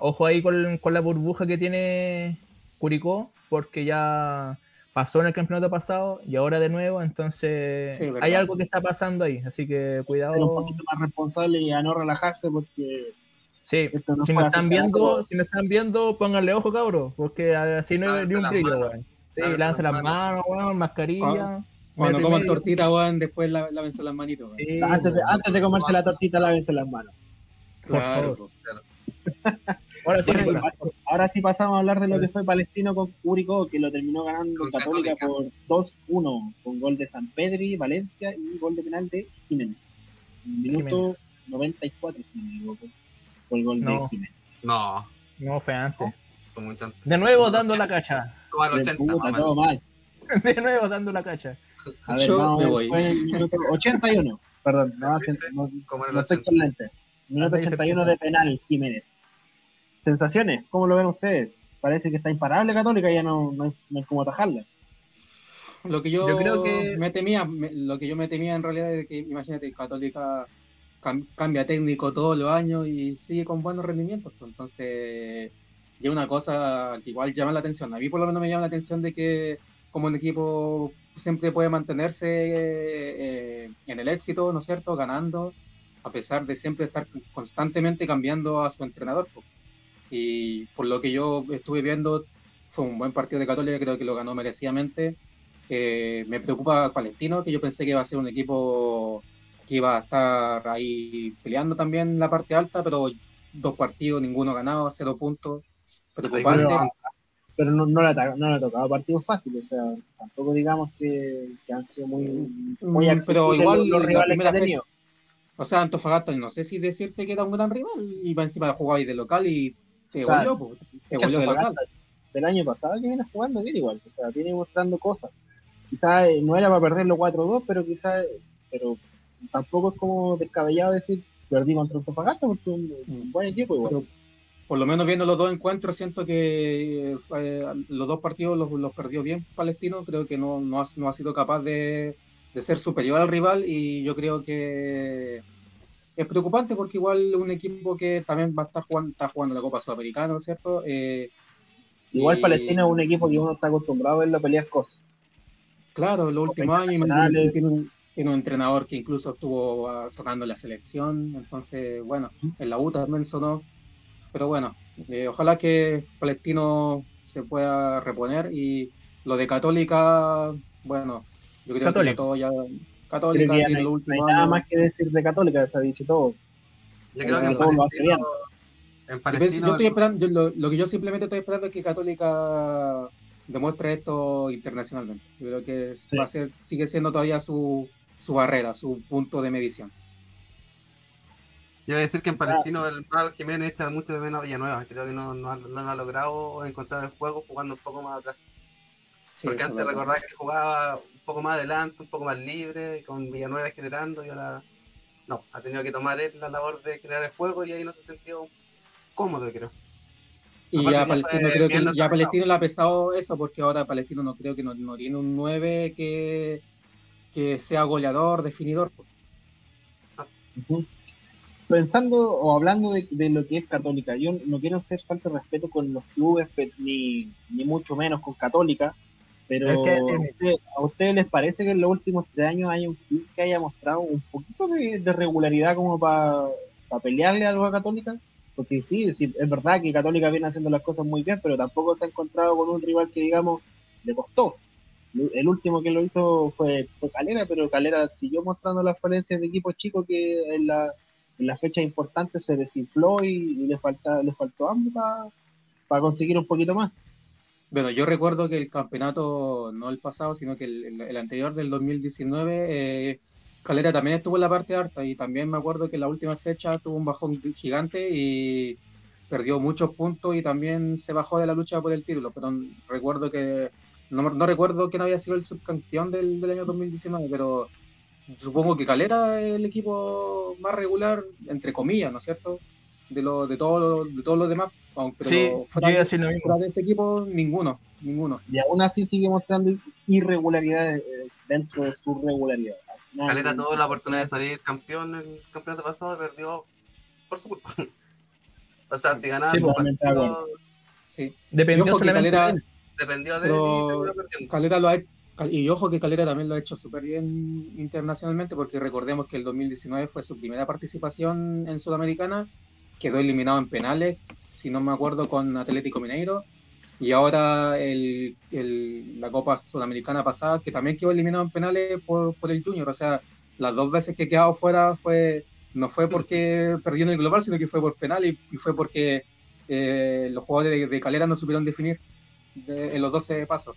Speaker 4: Ojo ahí con, con la burbuja que tiene Curicó, porque ya pasó en el campeonato pasado y ahora de nuevo, entonces
Speaker 3: Sí,
Speaker 4: hay algo que está pasando ahí, así que
Speaker 1: Ser un
Speaker 4: cuidado.
Speaker 1: poquito más responsable y a no relajarse porque
Speaker 4: Sí,
Speaker 1: no
Speaker 4: si me están viendo, si me están viendo, pónganle ojo, cabros, porque así no es
Speaker 2: Lávense
Speaker 4: ni un brillo,
Speaker 2: manos.
Speaker 4: weón. Sí,
Speaker 2: las
Speaker 4: manos, weón, mascarilla.
Speaker 3: Cuando coman tortita, weón, después la- lávense las manitos.
Speaker 4: Sí,
Speaker 1: antes, de, antes de comerse la tortita, lávense las manos.
Speaker 4: por
Speaker 3: Claro,
Speaker 4: favor. Ahora sí,
Speaker 1: Bueno,
Speaker 4: Nicolás.
Speaker 1: ahora sí pasamos a hablar de lo que fue Palestino con Curicó, que lo terminó ganando
Speaker 2: Con
Speaker 1: Católica,
Speaker 2: Católica.
Speaker 1: por 2-1, con gol de San Pedri, Valencia y gol de penal de Jiménez. Minuto 94, si no me equivoco, fue el gol de
Speaker 4: No.
Speaker 1: Jiménez.
Speaker 2: No,
Speaker 4: no fue antes. De nuevo dando la cacha.
Speaker 2: Como al
Speaker 1: De
Speaker 2: 80,
Speaker 1: puta,
Speaker 2: más o
Speaker 1: todo
Speaker 2: menos.
Speaker 1: mal.
Speaker 4: De nuevo dando la cacha.
Speaker 1: A ver,
Speaker 3: Yo
Speaker 1: vamos a
Speaker 3: me voy.
Speaker 1: fue el minuto 81, perdón, no, no, no estoy
Speaker 2: 80.
Speaker 1: con lente. Minuto
Speaker 4: Ah, sí,
Speaker 1: 81 de penal, Jiménez. Sensaciones, ¿cómo lo ven ustedes? Parece que está imparable Católica, ya no, no, hay, no hay cómo atajarla.
Speaker 3: Lo que yo,
Speaker 4: Yo creo que-
Speaker 3: me temía, me- lo que yo me temía en realidad es que, imagínate, Católica cam- cambia técnico todos los años y sigue con buenos rendimientos. pues, Entonces, y es una cosa que igual llama la atención. A mí por lo menos me llama la atención de que como un equipo siempre puede mantenerse eh, en el éxito, ¿no es cierto? Ganando, a pesar de siempre estar constantemente cambiando a su entrenador. pues. Y por lo que yo estuve viendo, fue un buen partido de Católica, creo que lo ganó merecidamente. Eh, me preocupa Palestino, que yo pensé que iba a ser un equipo que iba a estar ahí peleando también la parte alta, pero dos partidos, ninguno ganado, cero puntos. Preocupante.
Speaker 1: Pero no, no, le, ha, no le ha tocado partidos fáciles, o sea, tampoco digamos que, que han sido muy, muy
Speaker 3: Mm, pero igual
Speaker 1: los, los
Speaker 3: la
Speaker 1: rivales que ha tenido.
Speaker 3: O sea, Antofagasta, no sé si decirte que era un gran rival, iba encima de jugar de local y te
Speaker 1: Claro.
Speaker 3: goleó, po, te goleó de local.
Speaker 1: Del año pasado que viene jugando bien igual, o sea, viene mostrando cosas. Quizás no era para perderlo 4-2, pero quizás, pero tampoco es como descabellado decir perdí contra Antofagasta porque es un, un buen equipo igual.
Speaker 3: Pero por lo menos viendo los dos encuentros, siento que eh, los dos partidos los, los perdió bien Palestino. Creo que no, no, ha, no ha sido capaz de, de ser superior al rival y yo creo que es preocupante porque igual un equipo que también va a estar jugando, está jugando la Copa Sudamericana, ¿no es cierto? Eh,
Speaker 1: igual
Speaker 3: y-
Speaker 1: Palestino es un equipo que uno está acostumbrado a verlo pelear cosas.
Speaker 3: Claro, los últimos años un, tiene un entrenador que incluso estuvo ah, sacando la selección, entonces, bueno, en la U también sonó, pero bueno, eh, ojalá que Palestino se pueda reponer y lo de Católica, bueno, yo creo
Speaker 4: Católica.
Speaker 3: que todo ya
Speaker 1: Creo
Speaker 3: Católica
Speaker 1: que ya no hay,
Speaker 3: los
Speaker 1: no hay nada más que decir de Católica, se ha dicho todo.
Speaker 2: Yo creo que en Palestino, en
Speaker 3: Yo,
Speaker 2: Palestino
Speaker 3: yo estoy esperando, yo- lo, lo que yo simplemente estoy esperando es que Católica demuestre esto internacionalmente. Yo creo que
Speaker 1: Sí.
Speaker 3: va a ser, sigue siendo todavía su, su barrera, su punto de medición.
Speaker 2: Yo voy a decir que en Palestino el Pablo Jiménez echa mucho de menos a Villanueva. Creo que no, no, ha- no ha logrado encontrar el juego jugando un poco más atrás.
Speaker 3: Sí,
Speaker 2: Porque antes recordaba que jugaba un poco más adelante, un poco más libre, con Villanueva generando y ahora no, ha tenido que tomar él la labor de crear el juego y ahí no se sintió cómodo, creo.
Speaker 3: Y
Speaker 2: Aparte
Speaker 3: ya Palestino creo que ya. Palestino le ha pesado eso porque ahora Palestino no creo que no, no tiene un 9 que, que sea goleador, definidor.
Speaker 1: Ujú. Pensando o hablando de, de lo que es Católica, yo no quiero hacer falta de respeto con los clubes, ni, ni mucho menos con Católica, pero
Speaker 4: Es que
Speaker 1: ¿a usted- ¿a ustedes les parece que en los últimos tres años hay un club que haya mostrado un poquito de, de regularidad como para pelearle algo a Católica? Porque sí, sí, es verdad que Católica viene haciendo las cosas muy bien, pero tampoco se ha encontrado con un rival que, digamos, le costó. El último que lo hizo fue, fue Calera, pero Calera siguió mostrando las falencias de equipos chicos que en la, en la fecha importante se desinfló y, le, falta, le faltó hambre para conseguir un poquito más.
Speaker 3: Bueno, yo recuerdo que el campeonato, no el pasado, sino que el, anterior del 2019, eh, Calera también estuvo en la parte alta y también me acuerdo que en la última fecha tuvo un bajón gigante y perdió muchos puntos y también se bajó de la lucha por el título. Pero recuerdo que, no, no recuerdo quién había sido el subcampeón del, del año 2019, pero supongo que Calera es el equipo más regular, entre comillas, ¿no es cierto? De, lo, de, todo, de todos los demás
Speaker 4: sí, fuera, de,
Speaker 3: este equipo, ninguno, ninguno.
Speaker 1: Y aún así sigue mostrando irregularidades eh, dentro de su regularidad.
Speaker 2: Calera tuvo la oportunidad de salir campeón en el campeonato pasado perdió por su culpa. o sea, si ganaba su partido...
Speaker 4: Sí. Dependió
Speaker 2: Calera, de Dependió de
Speaker 3: él. Calera lo ha y ojo que Calera también lo ha hecho súper bien internacionalmente porque recordemos que el 2019 fue su primera participación en Sudamericana, quedó eliminado en penales si no me acuerdo, con Atlético Mineiro. Y ahora el, la Copa Sudamericana pasada, que también quedó eliminado en penales por, por el Junior. O sea, las dos veces que he quedado fuera fue no fue porque perdió en el global, sino que fue por penal y, fue porque eh, los jugadores de, Calera no supieron definir en los 12 pasos.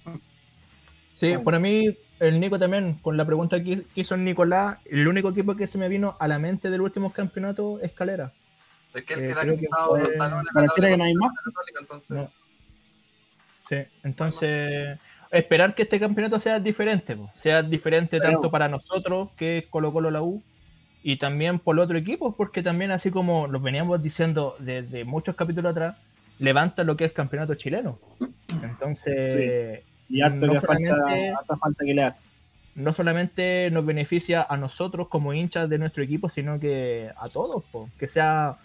Speaker 4: Sí, para mí, el Nico también, con la pregunta que, hizo el Nicolás, el único equipo que se me vino a la mente del último campeonato es Calera.
Speaker 2: Es que el que le ha quitado los talones
Speaker 1: que no hay más.
Speaker 4: Entonces... Sí, entonces esperar que este campeonato sea diferente, sea diferente tanto para nosotros, que es Colo Colo la U, y también por el otro equipo, porque también así como los veníamos diciendo desde muchos capítulos atrás, levanta lo que es el campeonato chileno. Entonces,
Speaker 1: y harto no falta, falta que le hace.
Speaker 4: No solamente nos beneficia a nosotros como hinchas de nuestro equipo, sino que a todos, que sea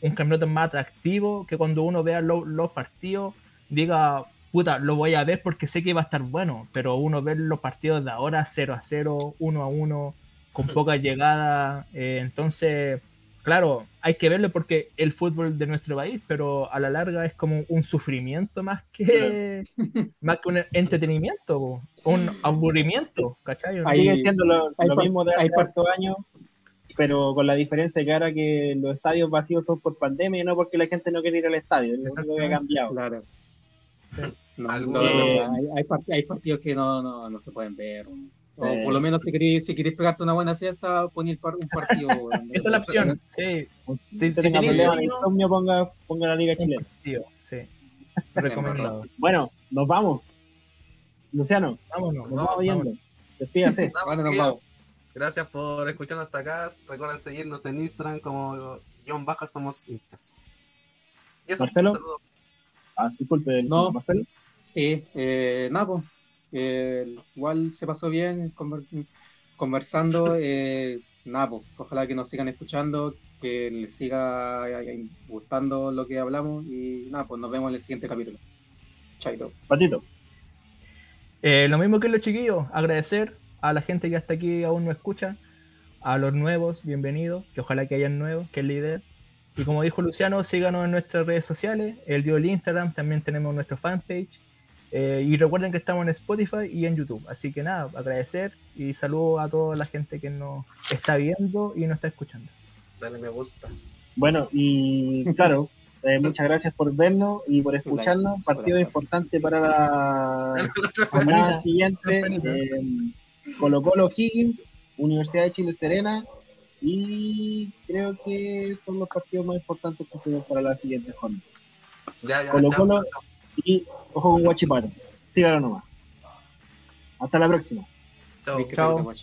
Speaker 4: un campeonato más atractivo, que cuando uno vea los partidos diga, puta, lo voy a ver porque sé que va a estar bueno, pero uno ve los partidos de ahora 0 a 0, 1 a 1, con poca llegada, eh, entonces, claro, hay que verlo porque el fútbol de nuestro país, pero a la larga es como un sufrimiento más que, más que un entretenimiento, un aburrimiento, ¿cachai?
Speaker 1: Sigue siendo lo, mismo de hace cuarto años pero con la diferencia que ahora que los estadios vacíos son por pandemia y no porque la gente no quiere ir al estadio, es lo único que ha cambiado.
Speaker 3: Claro. hay, partidos que no, no, no se pueden ver. O por lo menos si queréis, si queréis pegarte una buena siesta, poner un partido.
Speaker 4: Esa es la opción. Sí.
Speaker 1: Si, tenga de insomnio, ponga, ponga la Liga Chilena.
Speaker 4: Sí. Recomendado.
Speaker 1: bueno, nos vamos. Luciano, vámonos, nos vamos viendo. Despídase.
Speaker 2: Bueno, nos vamos. Gracias por escucharnos hasta acá. Recuerden seguirnos en Instagram como John Baja Somos Hinchas.
Speaker 1: Y eso, Marcelo. Un saludo. Ah, disculpe, no. Marcelo.
Speaker 3: Sí, eh, nada, pues, eh, igual se pasó bien conversando. Eh, nada, pues, ojalá que nos sigan escuchando, que les siga eh, gustando lo que hablamos y nada, pues nos vemos en el siguiente capítulo. Chaito.
Speaker 1: Patito.
Speaker 4: Eh, lo mismo que los chiquillos, agradecer a la gente que hasta aquí aún no escucha, a los nuevos, bienvenidos, que ojalá que hayan nuevos, que es la idea. Y como dijo Luciano, síganos en nuestras redes sociales, el dio el Instagram, también tenemos nuestro fanpage. Eh, y recuerden que estamos en Spotify y en YouTube. Así que nada, agradecer y saludo a toda la gente que nos está viendo y nos está escuchando.
Speaker 2: Dale me gusta.
Speaker 1: Bueno, y claro, eh, muchas gracias por vernos y por escucharnos. Partido importante para la jornada siguiente. Colo Colo Higgins, Universidad de Chile Serena y creo que son los partidos más importantes que se ven para la siguiente jornada. Colo Colo y ojo con Guachipato. Síganlo nomás. Hasta la próxima.
Speaker 3: Chao.